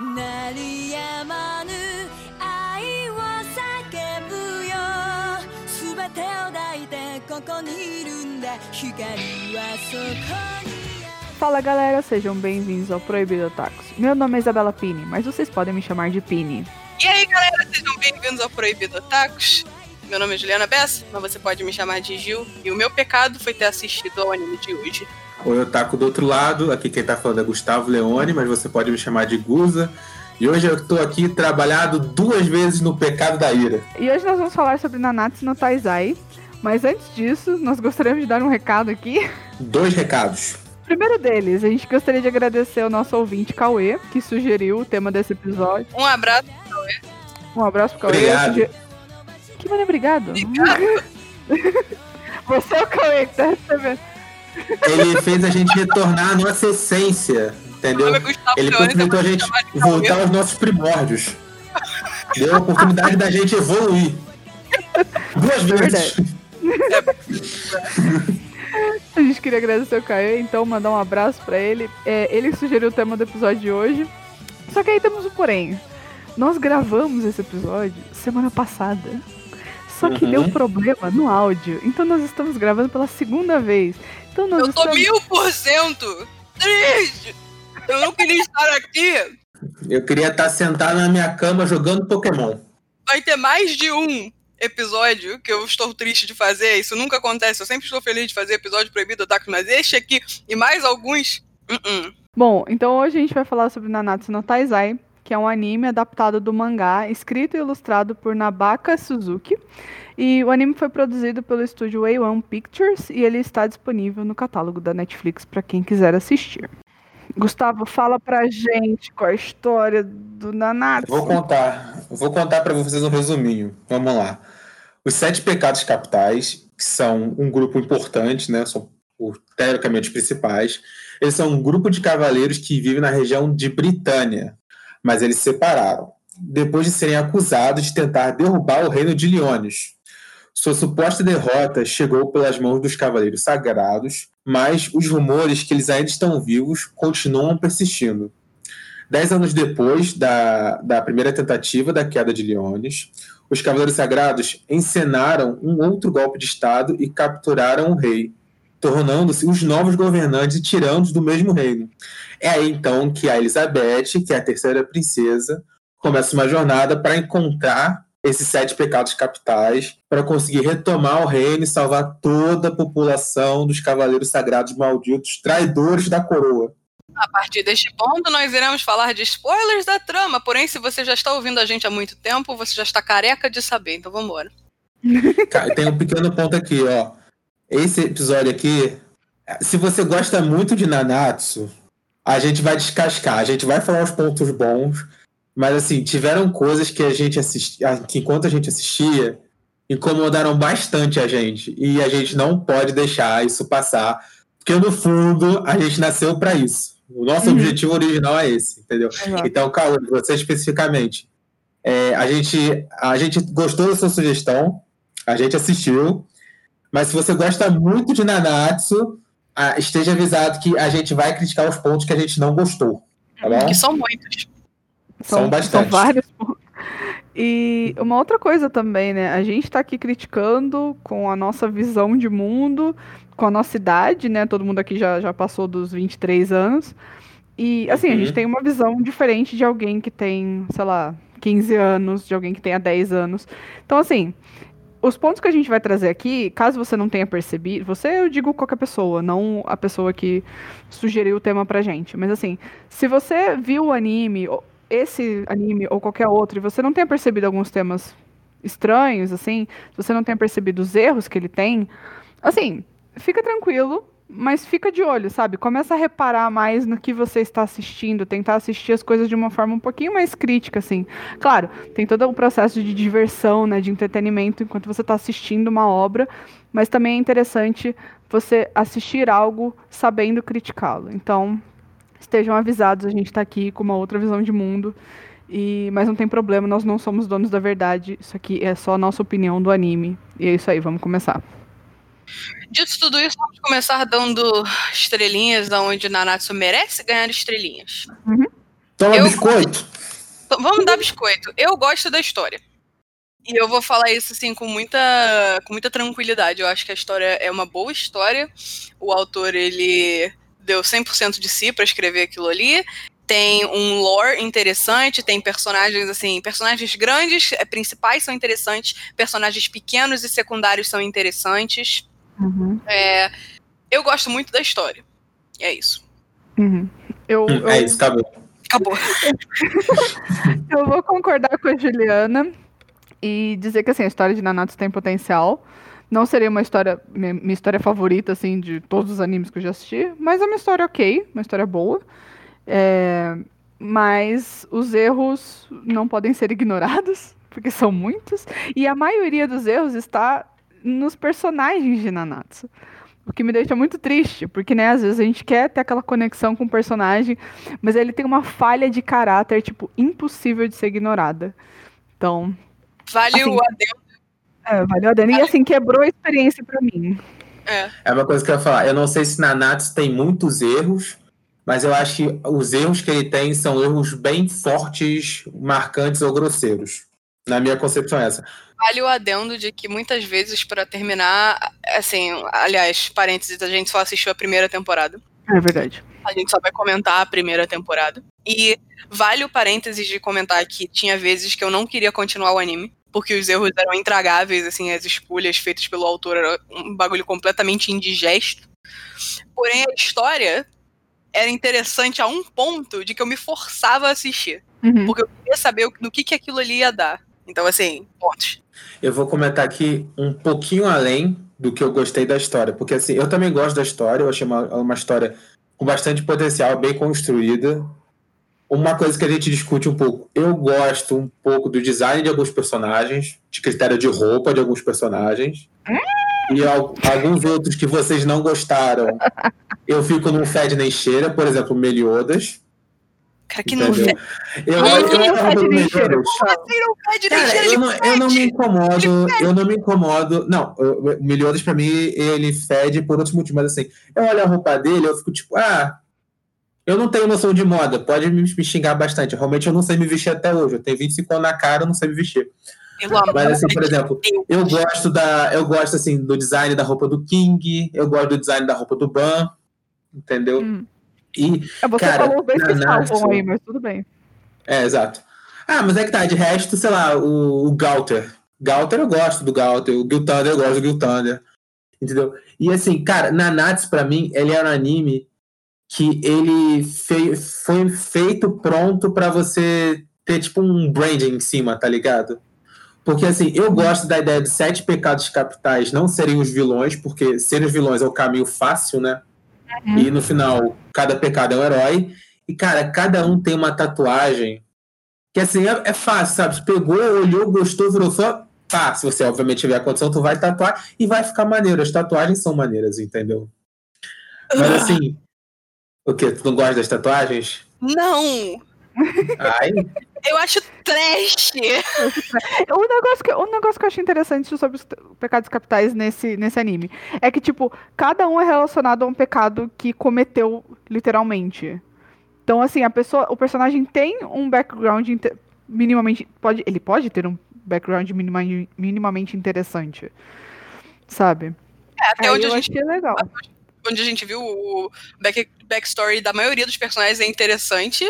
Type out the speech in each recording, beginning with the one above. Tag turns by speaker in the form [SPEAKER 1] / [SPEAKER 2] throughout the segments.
[SPEAKER 1] 鳴りやまぬ愛を叫ぶよ全てを抱いてここにいるんだ光はそこに
[SPEAKER 2] Fala galera, sejam bem-vindos ao Proibido Tacos. Meu nome é Isabela Pini, mas vocês podem me chamar de Pini.
[SPEAKER 3] E aí, galera, sejam bem-vindos ao Proibido Tacos. Meu nome é Juliana Bessa, mas você pode me chamar de Gil. E o meu pecado foi ter assistido ao anime de hoje.
[SPEAKER 4] Oi, eu taco do outro lado. Aqui quem tá falando é Gustavo Leone, mas você pode me chamar de Guza. E hoje eu tô aqui trabalhado duas vezes no pecado da ira.
[SPEAKER 2] E hoje nós vamos falar sobre Nanatsu no Taizai. Mas antes disso, nós gostaríamos de dar um recado aqui.
[SPEAKER 4] Dois recados.
[SPEAKER 2] Primeiro deles, a gente gostaria de agradecer ao nosso ouvinte Cauê, que sugeriu o tema desse episódio.
[SPEAKER 3] Um abraço.
[SPEAKER 2] Um abraço pro Cauê.
[SPEAKER 4] Obrigado.
[SPEAKER 2] Que mano, obrigado.
[SPEAKER 3] Obrigado.
[SPEAKER 2] Você é o Cauê que tá recebendo.
[SPEAKER 4] Ele fez a gente retornar à nossa essência, entendeu?
[SPEAKER 3] É
[SPEAKER 4] Ele possibilitou a gente voltar aos nossos primórdios. Deu a oportunidade da gente evoluir. Duas vezes.
[SPEAKER 2] A gente queria agradecer o Cauê, então mandar um abraço pra ele. É, ele sugeriu o tema do episódio de hoje. Só que aí temos um porém. Nós gravamos esse episódio semana passada. Só que
[SPEAKER 4] Uhum.
[SPEAKER 2] deu problema no áudio. Então nós estamos gravando pela segunda vez. Então
[SPEAKER 3] Eu tô
[SPEAKER 2] estamos...
[SPEAKER 3] mil por cento triste. Eu não queria estar aqui.
[SPEAKER 4] Eu queria estar sentado na minha cama jogando Pokémon.
[SPEAKER 3] Vai ter mais de um episódio que eu estou triste de fazer. Isso nunca acontece. Eu sempre estou feliz de fazer episódio proibido Otaku, mas este aqui e mais alguns. Uh-uh.
[SPEAKER 2] Bom, então hoje a gente vai falar sobre Nanatsu no Taizai, que é um anime adaptado do mangá, escrito e ilustrado por Nabaka Suzuki. E o anime foi produzido pelo estúdio A1 Pictures e ele está disponível no catálogo da Netflix para quem quiser assistir. Gustavo, fala pra gente qual é a história do Nanatsu.
[SPEAKER 4] Vou contar, vou contar para vocês um resuminho. Vamos lá. Os sete pecados capitais, que são um grupo importante, né? São os, teoricamente os principais. Eles são um grupo de cavaleiros que vivem na região de Britânia, mas eles se separaram depois de serem acusados de tentar derrubar o reino de Leones. Sua suposta derrota chegou pelas mãos dos cavaleiros sagrados, mas os rumores que eles ainda estão vivos continuam persistindo. Dez anos depois da, da primeira tentativa da queda de Leones, os Cavaleiros Sagrados encenaram um outro golpe de Estado e capturaram o rei, tornando-se os novos governantes e tiranos do mesmo reino. É aí então que a Elizabeth, que é a terceira princesa, começa uma jornada para encontrar esses sete pecados capitais, para conseguir retomar o reino e salvar toda a população dos Cavaleiros Sagrados malditos, traidores da coroa.
[SPEAKER 3] A partir deste ponto, nós iremos falar de spoilers da trama. Porém, se você já está ouvindo a gente há muito tempo, você já está careca de saber. Então vamos embora.
[SPEAKER 4] Tem um pequeno ponto aqui, ó. Esse episódio aqui, se você gosta muito de Nanatsu, a gente vai descascar, a gente vai falar os pontos bons, mas assim, tiveram coisas que a gente assistia, que enquanto a gente assistia, incomodaram bastante a gente, e a gente não pode deixar isso passar, porque no fundo a gente nasceu para isso. O nosso
[SPEAKER 2] Uhum.
[SPEAKER 4] objetivo original é esse, entendeu?
[SPEAKER 2] Exato.
[SPEAKER 4] Então, Caio, você especificamente, é, a, gente, a gente gostou da sua sugestão, a gente assistiu, mas se você gosta muito de Nanatsu, esteja avisado que a gente vai criticar os pontos que a gente não gostou, tá bom?
[SPEAKER 3] Que são muitos.
[SPEAKER 4] São bastante.
[SPEAKER 2] vários pontos. E uma outra coisa também, né? A gente tá aqui criticando com a nossa visão de mundo, com a nossa idade, né? Todo mundo aqui já, já passou dos 23 anos. E, assim, a
[SPEAKER 4] Uhum.
[SPEAKER 2] gente tem uma visão diferente de alguém que tem, sei lá, 15 anos, de alguém que tenha 10 anos. Então, assim, os pontos que a gente vai trazer aqui, caso você não tenha percebido, você eu digo qualquer pessoa, não a pessoa que sugeriu o tema pra gente, mas assim, se você viu o anime, esse anime ou qualquer outro, e você não tenha percebido alguns temas estranhos, assim, se você não tenha percebido os erros que ele tem, assim, fica tranquilo, mas fica de olho, sabe? Começa a reparar mais no que você está assistindo, tentar assistir as coisas de uma forma um pouquinho mais crítica, assim. Claro, tem todo o processo de diversão, né, de entretenimento enquanto você está assistindo uma obra, mas também é interessante você assistir algo sabendo criticá-lo. Então, estejam avisados, a gente está aqui com uma outra visão de mundo. E, mas não tem problema, nós não somos donos da verdade. Isso aqui é só a nossa opinião do anime. E é isso aí, vamos começar.
[SPEAKER 3] Dito tudo isso, vamos começar dando estrelinhas da onde Nanatsu merece ganhar estrelinhas.
[SPEAKER 4] Toma
[SPEAKER 3] Eu-
[SPEAKER 4] biscoito.
[SPEAKER 3] Vamos dar biscoito. Eu gosto da história. E eu vou falar isso assim com muita, com muita tranquilidade. Eu acho que a história é uma boa história. O autor ele deu 100% de si pra escrever aquilo ali. Tem um lore interessante, tem personagens assim, personagens grandes, eh, principais são interessantes, personagens pequenos e secundários são interessantes.
[SPEAKER 2] Uhum.
[SPEAKER 3] É, eu gosto muito da história. E é isso.
[SPEAKER 2] Uhum. Eu,
[SPEAKER 4] Hum,
[SPEAKER 2] eu,
[SPEAKER 4] É isso, acabou.
[SPEAKER 3] Acabou.
[SPEAKER 2] eu vou concordar com a Juliana e dizer que assim, a história de Nanatsu tem potencial. Não seria uma história, minha, minha história favorita, assim, de todos os animes que eu já assisti, mas é uma história ok, uma história boa. É, mas os erros não podem ser ignorados, porque são muitos, e a maioria dos erros está nos personagens de Nanatsu. O que me deixa muito triste, porque, né, às vezes a gente quer ter aquela conexão com o personagem, mas ele tem uma falha de caráter, tipo, impossível de ser ignorada. Então,
[SPEAKER 3] Vale
[SPEAKER 2] Assim,
[SPEAKER 3] o adendo.
[SPEAKER 2] é, valeu a Dani. E assim, quebrou a experiência pra mim.
[SPEAKER 3] É.
[SPEAKER 4] É uma coisa que eu ia falar. Eu não sei se Nanatsu tem muitos erros, mas eu acho que os erros que ele tem são erros bem fortes, marcantes ou grosseiros. Na minha concepção é essa.
[SPEAKER 3] Vale o adendo de que muitas vezes, pra terminar, assim, aliás, parênteses, a gente só assistiu a primeira temporada.
[SPEAKER 2] É verdade.
[SPEAKER 3] A gente só vai comentar a primeira temporada. E vale o parênteses de comentar que tinha vezes que eu não queria continuar o anime. Porque os erros eram intragáveis, assim, as escolhas feitas pelo autor era um bagulho completamente indigesto. Porém, a história era interessante a um ponto de que eu me forçava a assistir.
[SPEAKER 2] Uhum.
[SPEAKER 3] Porque eu queria saber o- no que, que aquilo ali ia dar. Então, assim, pontos.
[SPEAKER 4] Eu vou comentar aqui um pouquinho além do que eu gostei da história, porque assim, eu também gosto da história, eu achei uma, uma história com bastante potencial, bem construída. Uma coisa que a gente discute um pouco, eu gosto um pouco do design de alguns personagens, de critério de roupa de alguns personagens. E al- alguns outros que vocês não gostaram, eu fico num fed nem cheira, por exemplo, Meliodas.
[SPEAKER 3] Cara, que não fede
[SPEAKER 4] Eu, eu, eu,
[SPEAKER 2] não
[SPEAKER 4] eu, eu não, eu não me incomodo, eu não me incomodo. Não, o Meliodas pra mim, ele fede por outros motivos, mas assim, eu olho a roupa dele, eu fico tipo, ah, eu não tenho noção de moda, pode me, me xingar bastante. Realmente eu não sei me vestir até hoje. Eu tenho 25 anos na cara, eu não sei me vestir. Mas assim, por exemplo, eu gosto da. Eu gosto assim do design da roupa do King, eu gosto do design da roupa do Ban, entendeu?
[SPEAKER 2] Hum.
[SPEAKER 4] E
[SPEAKER 2] É, você
[SPEAKER 4] Cara,
[SPEAKER 2] falou bem
[SPEAKER 4] Nanatsu-
[SPEAKER 2] especial aí, mas tudo bem.
[SPEAKER 4] É, exato. Ah, mas é que tá, de resto, sei lá, o, o Galter. Galter eu gosto do Galter, o Gil Thunder eu gosto do Gil Thunder. Entendeu? E assim, cara, Nanatsu pra mim, ele é um anime que ele fe- foi feito pronto pra você ter tipo um branding em cima, tá ligado? Porque assim, eu gosto da ideia de sete pecados capitais não serem os vilões, porque serem os vilões é o caminho fácil, né? E no final, cada pecado é um herói. E, cara, cada um tem uma tatuagem que, assim, é, é fácil, sabe? Você pegou, olhou, gostou, virou fã. Tá, se você obviamente tiver a condição, tu vai tatuar e vai ficar maneiro. As tatuagens são maneiras, entendeu? Mas, assim, o quê? Tu não gosta das tatuagens?
[SPEAKER 3] Não!
[SPEAKER 4] Ai,
[SPEAKER 3] Eu acho trash!
[SPEAKER 2] O negócio, que, o negócio que eu achei interessante sobre os pecados capitais nesse, nesse anime é que, tipo, cada um é relacionado a um pecado que cometeu literalmente. Então, assim, a pessoa, o personagem tem um background minimamente. Pode, ele pode ter um background minima, minimamente interessante. Sabe?
[SPEAKER 3] É, até
[SPEAKER 2] Aí
[SPEAKER 3] onde
[SPEAKER 2] eu
[SPEAKER 3] a, gente,
[SPEAKER 2] achei legal.
[SPEAKER 3] onde a gente viu o back, backstory da maioria dos personagens é interessante.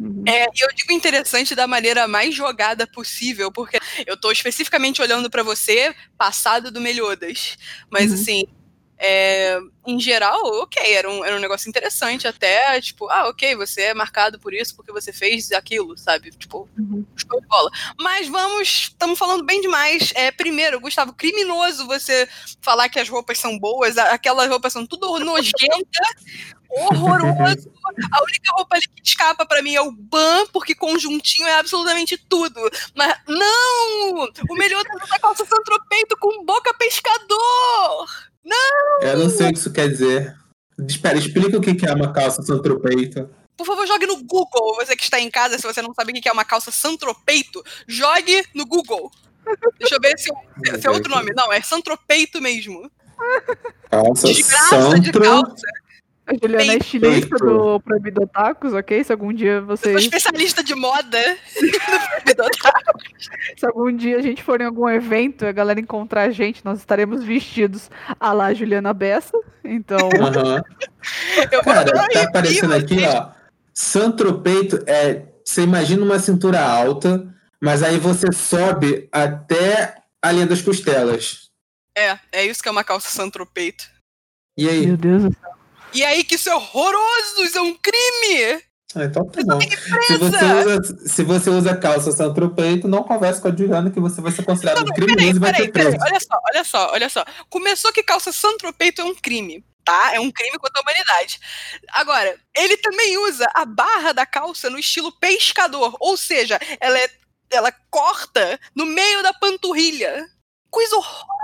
[SPEAKER 2] Uhum.
[SPEAKER 3] É, eu digo interessante da maneira mais jogada possível, porque eu tô especificamente olhando pra você, passado do Meliodas. Mas
[SPEAKER 2] Uhum.
[SPEAKER 3] assim, é, em geral, ok, era um, era um negócio interessante até, tipo, ah, ok, você é marcado por isso porque você fez aquilo, sabe? Tipo,
[SPEAKER 2] Uhum.
[SPEAKER 3] show de bola. Mas vamos, estamos falando bem demais. É, primeiro, Gustavo, criminoso você falar que as roupas são boas, aquelas roupas são tudo nojenta, horroroso. A única roupa ali que escapa pra mim é o ban, porque conjuntinho é absolutamente tudo. Mas não! O melhor tá da calça santropeito com boca pescador!
[SPEAKER 4] eu não sei o que isso quer dizer. Espera, explica o que é uma calça santropeito.
[SPEAKER 3] Por favor, jogue no Google. Você que está em casa, se você não sabe o que é uma calça santropeito, jogue no Google. Deixa eu ver se, se é outro nome. Não, é santropeito mesmo.
[SPEAKER 4] Calça
[SPEAKER 3] De graça, de calça.
[SPEAKER 2] A Juliana é
[SPEAKER 3] Peito.
[SPEAKER 2] estilista
[SPEAKER 4] Peito.
[SPEAKER 2] do Proibido Otakus, ok? Se algum dia
[SPEAKER 3] Eu sou
[SPEAKER 2] vocês.
[SPEAKER 3] especialista de moda.
[SPEAKER 2] Se algum dia a gente for em algum evento e a galera encontrar a gente, nós estaremos vestidos a lá Juliana Bessa. Então.
[SPEAKER 3] Eu vou
[SPEAKER 4] Cara, tá aparecendo aqui,
[SPEAKER 3] vocês-
[SPEAKER 4] ó. Santropeito é. Você imagina uma cintura alta, mas aí você sobe até a linha das costelas.
[SPEAKER 3] É, é isso que é uma calça santropeito.
[SPEAKER 4] E aí?
[SPEAKER 2] Meu Deus do céu.
[SPEAKER 3] E aí, que isso é horroroso, isso é um crime!
[SPEAKER 4] Ah, então tá bom. Se você, usa, se você usa calça santropeito, não converse com a Juliana que você vai ser considerado um criminoso e vai
[SPEAKER 3] Peraí,
[SPEAKER 4] ser
[SPEAKER 3] peraí,
[SPEAKER 4] preso.
[SPEAKER 3] olha só, olha só, olha só. Começou que calça santropeito é um crime, tá? É um crime contra a humanidade. Agora, ele também usa a barra da calça no estilo pescador, ou seja, ela é ela corta no meio da panturrilha. Coisa horrorosa,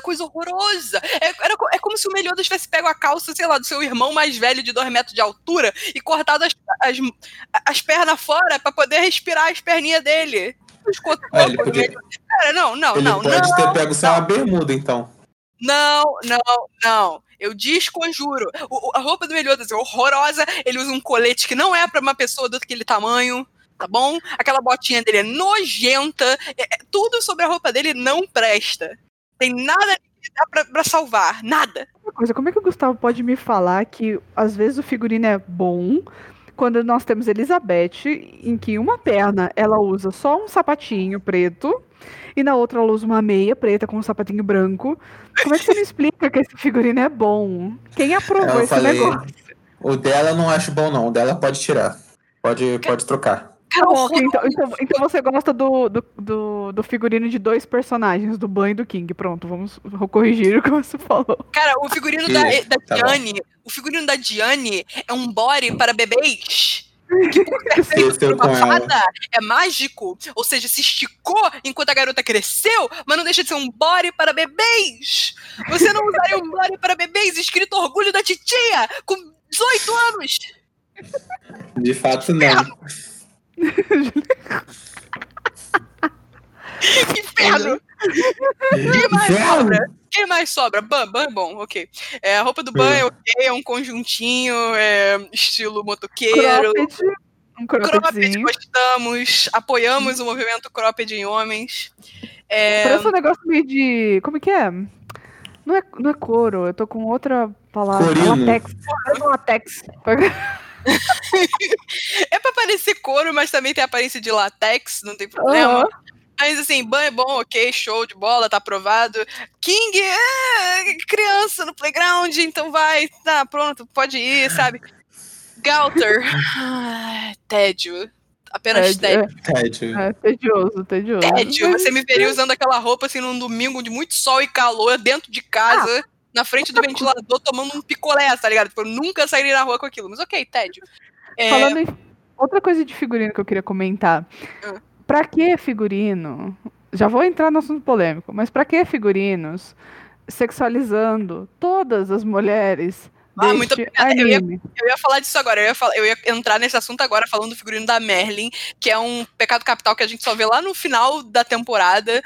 [SPEAKER 3] coisa horrorosa. É, era é como se o Meliodas tivesse pego a calça, sei lá, do seu irmão mais velho de 2 metros de altura e cortado as, as, as pernas fora pra poder respirar as perninhas dele. Os
[SPEAKER 4] Ah, ele podia-.
[SPEAKER 3] Cara, não, não,
[SPEAKER 4] Ele
[SPEAKER 3] não,
[SPEAKER 4] pode
[SPEAKER 3] não.
[SPEAKER 4] ter pego só uma bermuda, então.
[SPEAKER 3] Não, não, não. Eu desconjuro. O- a roupa do Meliodas é horrorosa. Ele usa um colete que não é pra uma pessoa daquele tamanho. Tá bom? Aquela botinha dele é nojenta. É- é- tudo sobre a roupa dele não presta. Tem nada que dá pra, pra salvar. Nada.
[SPEAKER 2] Uma coisa, como é que o Gustavo pode me falar que às vezes o figurino é bom quando nós temos Elizabeth, em que uma perna ela usa só um sapatinho preto e na outra ela usa uma meia preta com um sapatinho branco? Como é que você me explica que esse figurino é bom? Quem aprovou
[SPEAKER 4] Eu
[SPEAKER 2] esse
[SPEAKER 4] falei-
[SPEAKER 2] negócio?
[SPEAKER 4] O dela eu não acho bom, não. O dela pode tirar. Pode, pode trocar.
[SPEAKER 3] Horror-
[SPEAKER 2] então, então, então você gosta do, do, do, do figurino de dois personagens, do Ban e do King. Pronto, vamos corrigir o que você falou.
[SPEAKER 3] Cara, o figurino da, da
[SPEAKER 4] tá bom.
[SPEAKER 3] Diane. O figurino da Diane é um body para bebês. Que por ser feito por
[SPEAKER 4] Cresceu
[SPEAKER 3] uma
[SPEAKER 4] com ela.
[SPEAKER 3] fada é mágico. Ou seja, se esticou enquanto a garota cresceu, mas não deixa de ser um body para bebês. Você não usaria um body para bebês escrito orgulho da titia com 18 anos?
[SPEAKER 4] De fato, não.
[SPEAKER 3] Que inferno! Quem mais
[SPEAKER 4] Inferno.
[SPEAKER 3] sobra? Quem mais sobra? Ban, Ban é bom, ok. É, a roupa do Ban é ok, é um conjuntinho, é estilo motoqueiro.
[SPEAKER 2] Cropped, um
[SPEAKER 3] Cropped, gostamos, apoiamos o movimento cropped em homens. É,
[SPEAKER 2] Parece um negócio meio de. Como é que é? Não é, não é couro, eu tô com outra palavra.
[SPEAKER 4] Corino.
[SPEAKER 2] Latex. Parece um latex.
[SPEAKER 3] couro, mas também tem aparência de latex, não tem problema.
[SPEAKER 2] Aham.
[SPEAKER 3] Mas assim, Ban é bom, ok, show de bola, tá aprovado. King, é, criança no playground, então vai, tá, pronto, pode ir, sabe? Galter, ah, tédio. Apenas tédio.
[SPEAKER 4] Tédio.
[SPEAKER 2] É, é tedioso, tedioso.
[SPEAKER 3] tédio. Você me veria usando aquela roupa assim num domingo de muito sol e calor dentro de casa, na frente do ventilador, tomando um picolé, tá ligado? Tipo, eu nunca sairia na rua com aquilo. Mas ok, tédio. É,
[SPEAKER 2] Falando em outra coisa de figurino que eu queria comentar.
[SPEAKER 3] Ah.
[SPEAKER 2] Pra que figurino? Já vou entrar no assunto polêmico, mas pra que figurinos sexualizando todas as mulheres
[SPEAKER 3] Ah, muito obrigada. Eu ia-? Eu ia falar disso agora, eu ia, falar- eu ia entrar nesse assunto agora falando do figurino da Merlin, que é um pecado capital que a gente só vê lá no final da temporada,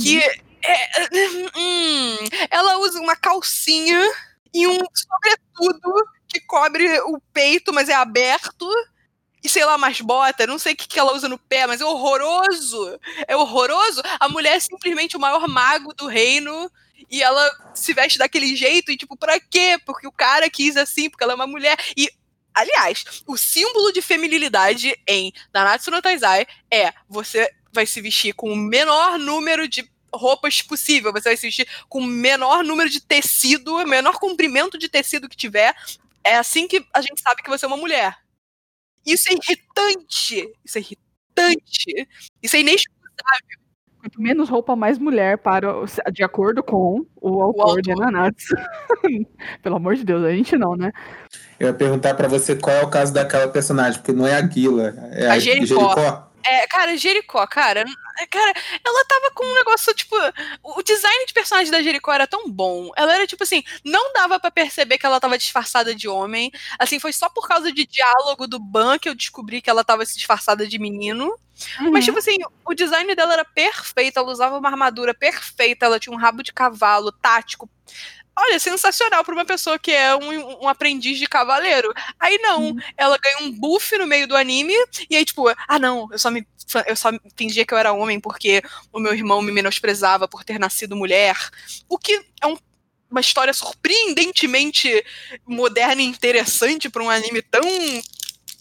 [SPEAKER 3] que é, hum, ela usa uma calcinha e um sobretudo que cobre o peito, mas é aberto. E sei lá, mais bota, não sei o que, que ela usa no pé, mas é horroroso. É horroroso. A mulher é simplesmente o maior mago do reino e ela se veste daquele jeito e tipo, pra quê? Porque o cara quis assim, porque ela é uma mulher. E, aliás, o símbolo de feminilidade em Nanatsu no Taizai é você vai se vestir com o menor número de roupas possível, você vai se vestir com o menor número de tecido, o menor comprimento de tecido que tiver. É assim que a gente sabe que você é uma mulher. Isso é irritante. Isso é irritante. Isso é inexcusável.
[SPEAKER 2] Quanto menos roupa, mais mulher, para de acordo com o autor de
[SPEAKER 3] autor.
[SPEAKER 2] Nanatsu. Pelo amor de Deus, a gente não, né?
[SPEAKER 4] Eu ia perguntar pra você qual é o caso daquela personagem, porque não é a Guila, é
[SPEAKER 3] A
[SPEAKER 4] a,
[SPEAKER 3] Jericó. É, cara, Jericó, cara, é, cara, ela tava com um negócio, tipo, o o design de personagem da Jericó era tão bom. Ela era, tipo assim, não dava pra perceber que ela tava disfarçada de homem. Assim, foi só por causa de diálogo do Ban que eu descobri que ela tava se disfarçada de menino. Mas, tipo assim, o design dela era perfeito, ela usava uma armadura perfeita, ela tinha um rabo de cavalo, tático. Olha, sensacional pra uma pessoa que é um, um aprendiz de cavaleiro. Aí não,
[SPEAKER 2] Uhum.
[SPEAKER 3] ela ganha um buff no meio do anime, e aí, tipo, ah, não, eu só me. Eu só fingia que eu era homem porque o meu irmão me menosprezava por ter nascido mulher. O que é um- uma história surpreendentemente moderna e interessante pra um anime tão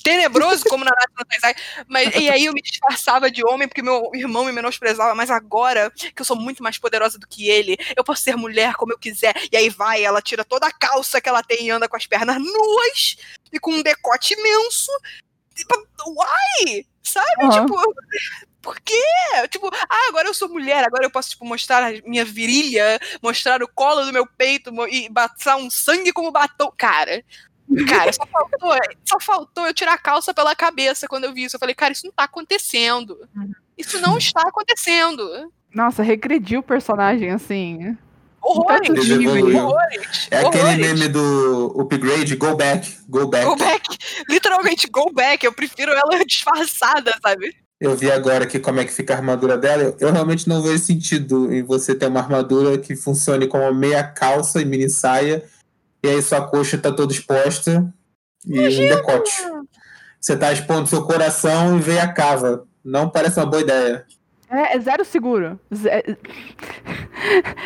[SPEAKER 3] tenebroso como no Taizai. Mas, e aí eu me disfarçava de homem porque meu irmão me menosprezava, mas agora que eu sou muito mais poderosa do que ele, eu posso ser mulher como eu quiser. E aí vai, ela tira toda a calça que ela tem e anda com as pernas nuas e com um decote imenso. Pá, Why? Sabe?
[SPEAKER 2] Aham.
[SPEAKER 3] Tipo, por quê? Tipo, ah, agora eu sou mulher, agora eu posso, tipo, mostrar a minha virilha, mostrar o colo do meu peito e passar um sangue como batom. Cara, cara, só faltou, só faltou eu tirar a calça pela cabeça quando eu vi isso. Eu falei, cara, isso não tá acontecendo. Isso não está acontecendo.
[SPEAKER 2] Nossa, regrediu o personagem, assim.
[SPEAKER 3] Horrores,
[SPEAKER 4] Desevoluiu.
[SPEAKER 3] horrores.
[SPEAKER 4] É aquele
[SPEAKER 3] horrores.
[SPEAKER 4] meme do upgrade, go back, go back.
[SPEAKER 3] Go back. Literalmente, go back. Eu prefiro ela disfarçada, sabe?
[SPEAKER 4] Eu vi agora aqui como é que fica a armadura dela. Eu realmente não vejo sentido em você ter uma armadura que funcione como meia calça e mini saia. E aí sua coxa tá toda exposta e um decote. Você tá expondo seu coração e vem a cava. Não parece uma boa ideia.
[SPEAKER 2] É, é zero seguro. Ze-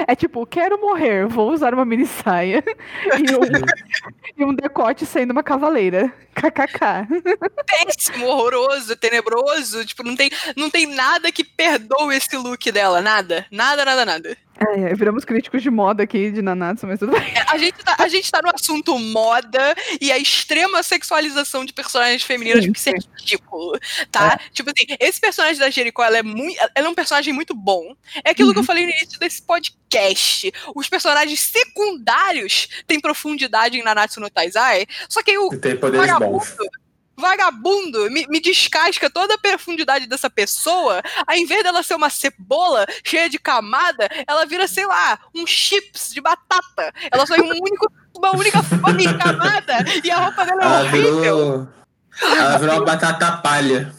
[SPEAKER 2] É tipo, quero morrer, vou usar uma mini saia e um, e um decote sendo uma cavaleira. KKK.
[SPEAKER 3] péssimo, horroroso, tenebroso. Tipo, não tem, não tem nada que perdoe esse look dela. Nada. Nada, nada, nada.
[SPEAKER 2] É, viramos críticos de moda aqui de Nanatsu, mas tudo bem.
[SPEAKER 3] É, A gente, tá, a gente tá no assunto moda e a extrema sexualização de personagens femininas,
[SPEAKER 2] Sim,
[SPEAKER 3] porque isso é ridículo, tá? Tipo assim, esse personagem da Jericho, ela é, muito, ela é um personagem muito bom. É aquilo que eu falei no início desse podcast. Os personagens secundários têm profundidade em Nanatsu no Taizai, só que aí o
[SPEAKER 4] E tem poderes bons.
[SPEAKER 3] Vagabundo me, me descasca toda a profundidade dessa pessoa, ao invés dela ser uma cebola cheia de camada, ela vira, sei lá, um chips de batata. Ela só é um único, uma única fome de camada e a roupa dela é
[SPEAKER 4] Ela
[SPEAKER 3] horrível.
[SPEAKER 4] virou. Ela virou uma batata palha.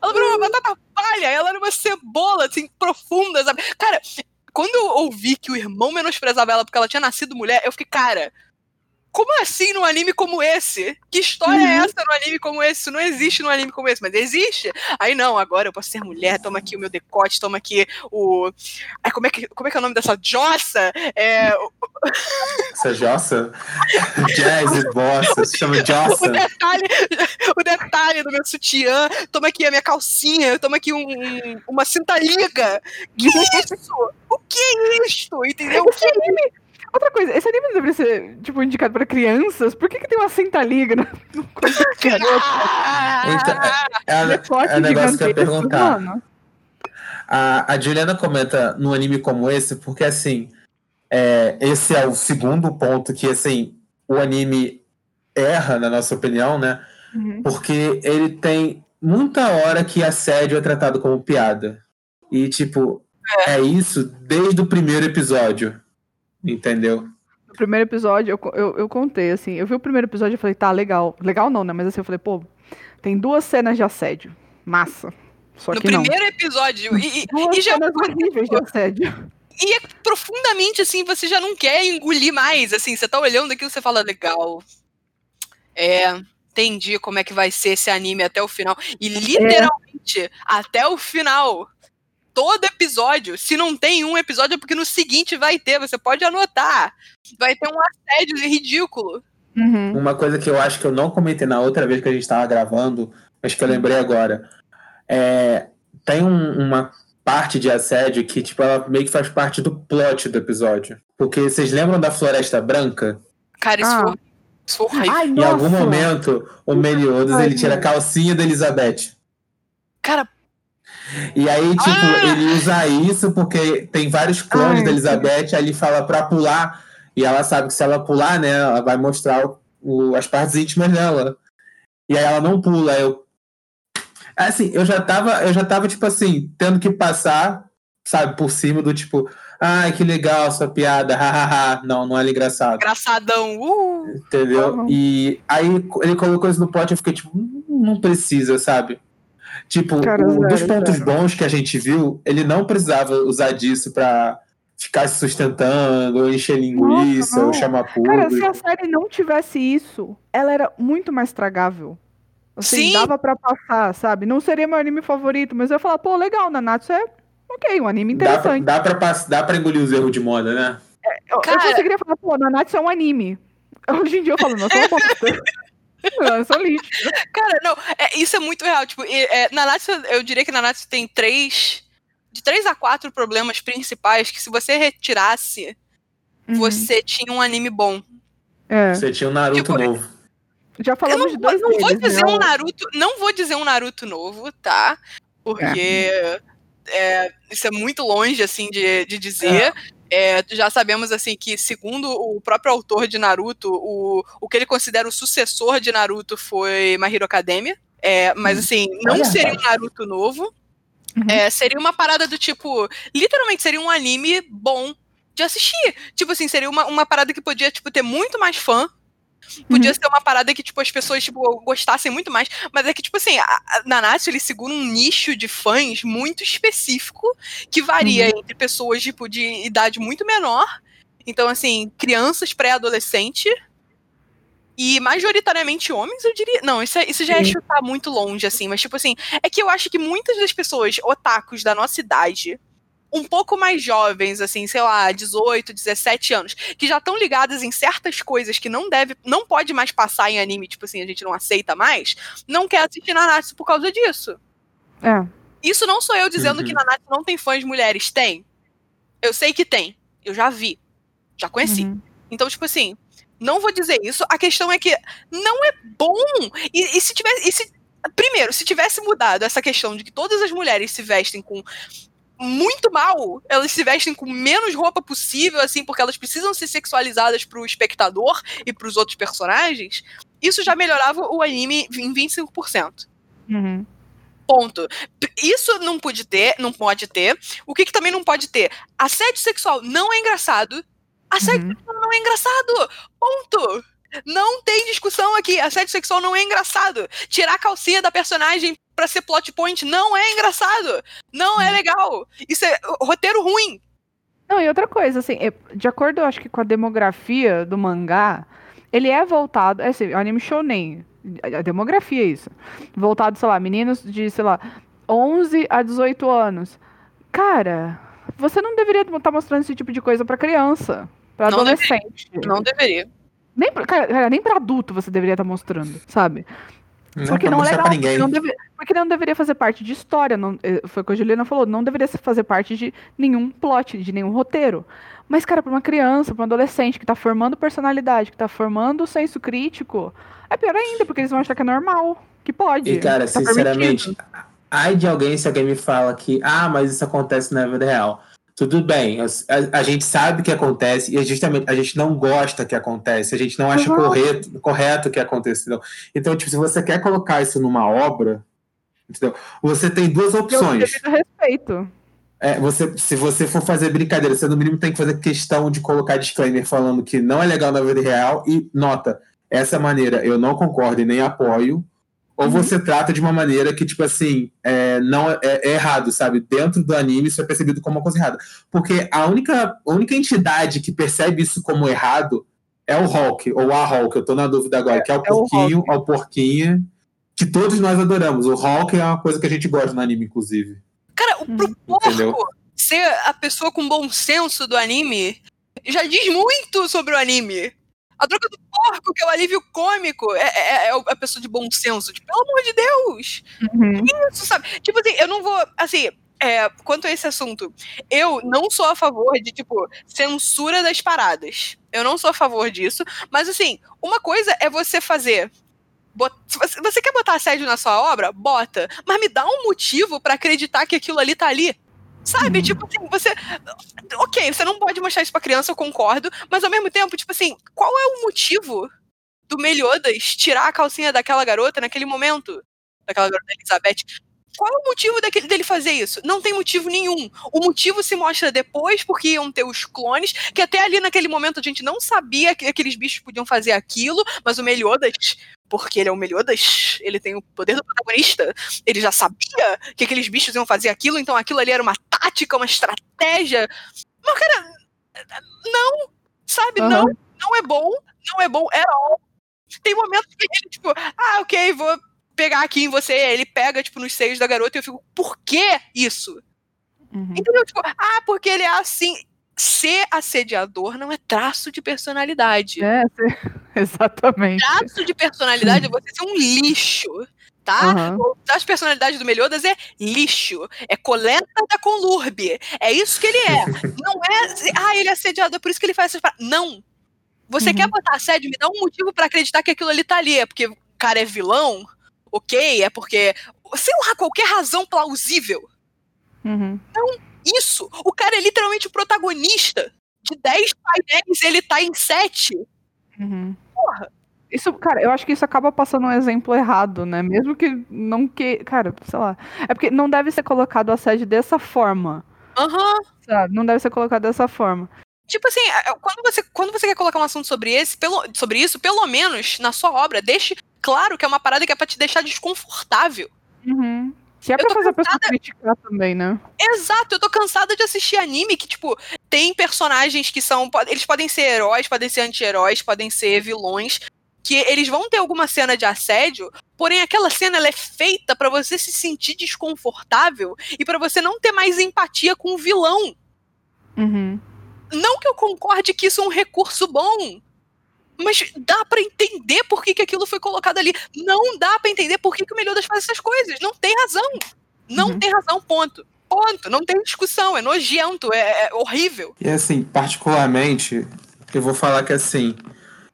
[SPEAKER 3] Ela virou uma batata palha, ela era uma cebola, assim, profunda, sabe? Cara, quando eu ouvi que o irmão menosprezava ela porque ela tinha nascido mulher, eu fiquei, cara, como assim num anime como esse? Que história é essa num anime como esse? Isso não existe num anime como esse, mas existe. Aí não, agora eu posso ser mulher, toma aqui o meu decote, toma aqui o. Ai, como é que, como é, que é o nome dessa jossa? É, o,
[SPEAKER 4] Essa jossa? Jazz, bossa, se chama
[SPEAKER 3] o
[SPEAKER 4] jossa.
[SPEAKER 3] detalhe, o detalhe do meu sutiã, toma aqui a minha calcinha, toma aqui um- um- uma cinta liga. Que isso? O que é isso? Entendeu? O que é
[SPEAKER 2] Outra coisa, esse anime não deveria ser, tipo, indicado pra crianças? Por que, que tem uma cinta liga no, corpo da garota?
[SPEAKER 4] Então, é,
[SPEAKER 2] Decote
[SPEAKER 4] é o negócio que eu ia perguntar.
[SPEAKER 2] mano.
[SPEAKER 4] A, a Juliana comenta num anime como esse, porque assim, é, esse é o segundo ponto que assim, o anime erra, na nossa opinião, né?
[SPEAKER 2] Uhum.
[SPEAKER 4] Porque ele tem muita hora que assédio é tratado como piada. E, tipo, é isso desde o primeiro episódio. Entendeu?
[SPEAKER 2] No primeiro episódio, eu, eu, eu contei, assim, eu vi o primeiro episódio e falei, tá, legal. Legal não, né? Mas assim, eu falei, pô, tem duas cenas de assédio. Massa. Só
[SPEAKER 3] No
[SPEAKER 2] que não.
[SPEAKER 3] primeiro episódio. E,
[SPEAKER 2] Duas
[SPEAKER 3] e já
[SPEAKER 2] cenas horríveis de assédio.
[SPEAKER 3] e é profundamente assim, você já não quer engolir mais. Assim, você tá olhando aquilo e você fala, legal. É. Entendi como é que vai ser esse anime até o final. E literalmente, até o final. Todo episódio, se não tem um episódio, é porque no seguinte vai ter, você pode anotar. Vai ter um assédio ridículo.
[SPEAKER 2] Uhum.
[SPEAKER 4] Uma coisa que eu acho que eu não comentei na outra vez que a gente estava gravando, mas que eu lembrei agora. É, tem um- uma parte de assédio que, tipo, ela meio que faz parte do plot do episódio. Porque vocês lembram da Floresta Branca?
[SPEAKER 3] Cara, isso,
[SPEAKER 2] Ah.
[SPEAKER 3] foi, isso foi.
[SPEAKER 2] Ai,
[SPEAKER 4] Em
[SPEAKER 2] nossa.
[SPEAKER 4] algum momento, o Meliodas ele tira a calcinha da Elizabeth.
[SPEAKER 3] Cara,
[SPEAKER 4] E aí, tipo,
[SPEAKER 3] Ah!
[SPEAKER 4] ele usa isso porque tem vários clones
[SPEAKER 2] Ai,
[SPEAKER 4] da Elizabeth, aí ele fala pra pular, e ela sabe que se ela pular, né, ela vai mostrar o- o- as partes íntimas dela. E aí ela não pula, eu... Assim, eu já tava, eu já tava, tipo assim, tendo que passar, sabe, por cima do tipo, ai, que legal sua piada, hahaha. Não, não era engraçado.
[SPEAKER 3] engraçadão. Uh!
[SPEAKER 4] Entendeu?
[SPEAKER 2] Uhum.
[SPEAKER 4] E aí ele colocou isso no plot, eu fiquei tipo, "Hum, não precisa, sabe? Tipo,
[SPEAKER 2] Cara, zero,
[SPEAKER 4] dos pontos bons que a gente viu, ele não precisava usar disso pra ficar se sustentando, ou encher linguiça,
[SPEAKER 2] Nossa,
[SPEAKER 4] ou
[SPEAKER 2] não.
[SPEAKER 4] chamar
[SPEAKER 2] Cara, se
[SPEAKER 4] público.
[SPEAKER 2] a série não tivesse isso, ela era muito mais tragável. Assim,
[SPEAKER 3] Sim.
[SPEAKER 2] dava pra passar, sabe? Não seria meu anime favorito, mas eu ia falar, pô, legal, Nanatsu é ok, um anime
[SPEAKER 4] Dá pra,
[SPEAKER 2] interessante.
[SPEAKER 4] dá, pra, dá pra engolir os erros de moda, né?
[SPEAKER 2] Eu, eu
[SPEAKER 3] Cara-
[SPEAKER 2] conseguiria falar, pô, Nanatsu é um anime. Hoje em dia eu falo, nossa, é uma Nossa, lixo.
[SPEAKER 3] Cara, não, é, isso é muito real. Tipo, é, Nanatsu, eu diria que Nanatsu tem três. De três a quatro problemas principais que se você retirasse,
[SPEAKER 2] Uhum.
[SPEAKER 3] você tinha um anime bom.
[SPEAKER 2] É,
[SPEAKER 4] Você tinha um Naruto
[SPEAKER 3] Tipo,
[SPEAKER 4] novo.
[SPEAKER 2] já
[SPEAKER 3] Eu
[SPEAKER 2] falamos
[SPEAKER 3] não,
[SPEAKER 2] de
[SPEAKER 3] vou,
[SPEAKER 2] dois
[SPEAKER 3] não vou dizer
[SPEAKER 2] né?
[SPEAKER 3] um Naruto. Não vou dizer um Naruto novo, tá? Porque é, isso é muito longe, assim, de, de dizer. É, já sabemos, assim, que segundo o próprio autor de Naruto, o, o que ele considera o sucessor de Naruto foi My Hero Academia. É, mas, assim, não seria um. Naruto novo.
[SPEAKER 2] Uhum.
[SPEAKER 3] É, seria uma parada do tipo. Literalmente seria um anime bom de assistir. Tipo assim, seria uma, uma parada que podia, tipo, ter muito mais fã. Podia ser uma parada que, tipo, as pessoas, tipo, gostassem muito mais. Mas é que, tipo assim, a, Nanatsu, ele segura um nicho de fãs muito específico, que varia entre pessoas, tipo, de idade muito menor. Então, assim, crianças, pré-adolescente. E majoritariamente homens, eu diria. Não, isso, é- isso já é chutar muito longe, assim. Mas, tipo assim, é que eu acho que muitas das pessoas, otakus da nossa idade, um pouco mais jovens, assim, sei lá, 18, 17 anos, que já estão ligadas em certas coisas que não deve, não pode mais passar em anime, tipo assim, a gente não aceita mais, não quer assistir Nanatsu por causa disso.
[SPEAKER 2] É.
[SPEAKER 3] Isso não sou eu dizendo
[SPEAKER 4] Uhum.
[SPEAKER 3] que Nanatsu não tem fãs mulheres, tem. Eu sei que tem. Eu já vi. Já conheci.
[SPEAKER 2] Uhum.
[SPEAKER 3] Então, tipo assim, não vou dizer isso. A questão é que não é bom. E, e se tivesse. e se- primeiro, se tivesse mudado essa questão de que todas as mulheres se vestem com muito mal, elas se vestem com menos roupa possível, assim, porque elas precisam ser sexualizadas pro espectador e pros outros personagens, isso já melhorava o anime em 25%.
[SPEAKER 2] Uhum.
[SPEAKER 3] Ponto. Isso não pode ter, não pode ter. O que, que também não pode ter? Assédio sexual não é engraçado. Assédio
[SPEAKER 2] Uhum.
[SPEAKER 3] sexual não é engraçado. Ponto. Não tem discussão aqui. Assédio sexual não é engraçado. Tirar a calcinha da personagem pra ser plot point não é engraçado. Não é legal. Isso é roteiro ruim.
[SPEAKER 2] Não, e outra coisa, assim, é, de acordo, eu acho que com a demografia do mangá, ele é voltado, é assim, é anime shonen, a demografia é isso, voltado, sei lá, meninos de, sei lá, 11 a 18 anos. Cara, você não deveria estar mostrando esse tipo de coisa pra criança, pra
[SPEAKER 3] Não
[SPEAKER 2] adolescente.
[SPEAKER 3] Não deveria.
[SPEAKER 2] Nem pra, cara, nem pra adulto você deveria estar mostrando, sabe?
[SPEAKER 4] Não
[SPEAKER 2] Porque
[SPEAKER 4] pra
[SPEAKER 2] não é legal,
[SPEAKER 4] pra ninguém.
[SPEAKER 2] Não deve- porque não deveria fazer parte de história. Não, eh, foi o que a Juliana falou, não deveria fazer parte de nenhum plot, de nenhum roteiro. Mas, cara, pra uma criança, pra um adolescente que tá formando personalidade, que tá formando senso crítico, é pior ainda, porque eles vão achar que é normal, que pode.
[SPEAKER 4] E, cara,
[SPEAKER 2] tá
[SPEAKER 4] sinceramente,
[SPEAKER 2] permitido.
[SPEAKER 4] ai de alguém se alguém me fala que, ah, mas isso acontece na vida real. Tudo bem, a, a gente sabe que acontece e é justamente a gente não gosta que acontece, a gente não acha
[SPEAKER 2] Uhum.
[SPEAKER 4] correto, correto que aconteceu. Então, tipo, se você quer colocar isso numa obra, entendeu? Você tem duas
[SPEAKER 2] Eu
[SPEAKER 4] opções.
[SPEAKER 2] devido respeito.
[SPEAKER 4] É, você, se você for fazer brincadeira, você no mínimo tem que fazer questão de colocar disclaimer falando que não é legal na vida real e nota, essa maneira eu não concordo e nem apoio. Ou
[SPEAKER 2] Uhum.
[SPEAKER 4] você trata de uma maneira que, tipo assim, é, não é, é errado, sabe? Dentro do anime isso é percebido como uma coisa errada. Porque a única, a única entidade que percebe isso como errado é o Hulk, ou a Hulk, eu tô na dúvida agora, que é o
[SPEAKER 2] é o
[SPEAKER 4] porquinho, é o porquinho, que todos nós adoramos. O Hulk é uma coisa que a gente gosta no anime, inclusive.
[SPEAKER 3] Cara, o pro
[SPEAKER 2] Hum.
[SPEAKER 4] Entendeu?
[SPEAKER 3] porco ser a pessoa com bom senso do anime já diz muito sobre o anime. A droga do porco, que é o alívio cômico, é, é- é a pessoa de bom senso. Tipo, pelo amor de Deus!
[SPEAKER 2] Uhum.
[SPEAKER 3] Isso, sabe? Tipo assim, eu não vou. Assim, é, quanto a esse assunto, eu não sou a favor de, tipo, censura das paradas. Eu não sou a favor disso. Mas, assim, uma coisa é você fazer. bot- você, você quer botar assédio na sua obra? Bota. Mas me dá um motivo pra acreditar que aquilo ali tá ali. Sabe?
[SPEAKER 2] Uhum.
[SPEAKER 3] Tipo assim, você. Ok, você não pode mostrar isso pra criança, eu concordo. Mas ao mesmo tempo, tipo assim, qual é o motivo do Meliodas tirar a calcinha daquela garota naquele momento? Daquela garota Elizabeth. Qual é o motivo daquele, dele fazer isso? Não tem motivo nenhum. O motivo se mostra depois, porque iam ter os clones, que até ali naquele momento a gente não sabia que aqueles bichos podiam fazer aquilo, mas o Meliodas, porque ele é o Meliodas, ele tem o poder do protagonista, ele já sabia que aqueles bichos iam fazer aquilo, então aquilo ali era uma tática, uma estratégia. Mas, cara, não, sabe?
[SPEAKER 2] Aham.
[SPEAKER 3] Não, não é bom, não é bom at all. Tem momentos que ele, tipo, ah, ok, vou pegar aqui em você. Aí Ele pega, tipo, nos seios da garota e eu fico, por que isso?
[SPEAKER 2] Uhum.
[SPEAKER 3] Entendeu? Tipo, ah, porque ele é assim. Ser assediador não é traço de personalidade.
[SPEAKER 2] É, exatamente.
[SPEAKER 3] Traço de personalidade é você ser um lixo, tá?
[SPEAKER 2] Aham.
[SPEAKER 3] O traço de personalidade do Meliodas é lixo. É coleta da Conlurbe. É isso que ele é. Não é. Ah, ele é assediador, por isso que ele faz essas paradas. Não. Você
[SPEAKER 2] Uhum.
[SPEAKER 3] quer botar assédio? Me dá um motivo pra acreditar que aquilo ali tá ali. É porque o cara é vilão? Ok, é porque. Sei lá, qualquer razão plausível.
[SPEAKER 2] Uhum.
[SPEAKER 3] Isso! O cara é literalmente o protagonista. De 10 painéis, ele tá em 7.
[SPEAKER 2] Uhum.
[SPEAKER 3] Porra.
[SPEAKER 2] Isso, cara, eu acho que isso acaba passando um exemplo errado, né? Mesmo que não que. Cara, sei lá. É porque não deve ser colocado a sede dessa forma.
[SPEAKER 3] Aham.
[SPEAKER 2] Sabe? Não deve ser colocado dessa forma.
[SPEAKER 3] Tipo assim, é, quando você, quando você quer colocar um assunto sobre esse, pelo, sobre isso, pelo menos na sua obra, deixe claro que é uma parada que é pra te deixar desconfortável.
[SPEAKER 2] Uhum. Se é pra fazer a pessoa criticar também, né?
[SPEAKER 3] Exato, eu tô cansada de assistir anime que, tipo, tem personagens que são. Eles podem ser heróis, podem ser anti-heróis, podem ser vilões. Que eles vão ter alguma cena de assédio, porém aquela cena ela é feita pra você se sentir desconfortável e pra você não ter mais empatia com o vilão.
[SPEAKER 2] Uhum.
[SPEAKER 3] Não que eu concorde que isso é um recurso bom, mas dá pra entender por que, que aquilo foi colocado ali. Não dá pra entender por que, que o Meliodas faz essas coisas. Não tem razão. Não
[SPEAKER 2] Uhum.
[SPEAKER 3] tem razão, ponto. Ponto. Não tem discussão. É nojento, é, é horrível.
[SPEAKER 4] E assim, particularmente, eu vou falar que assim,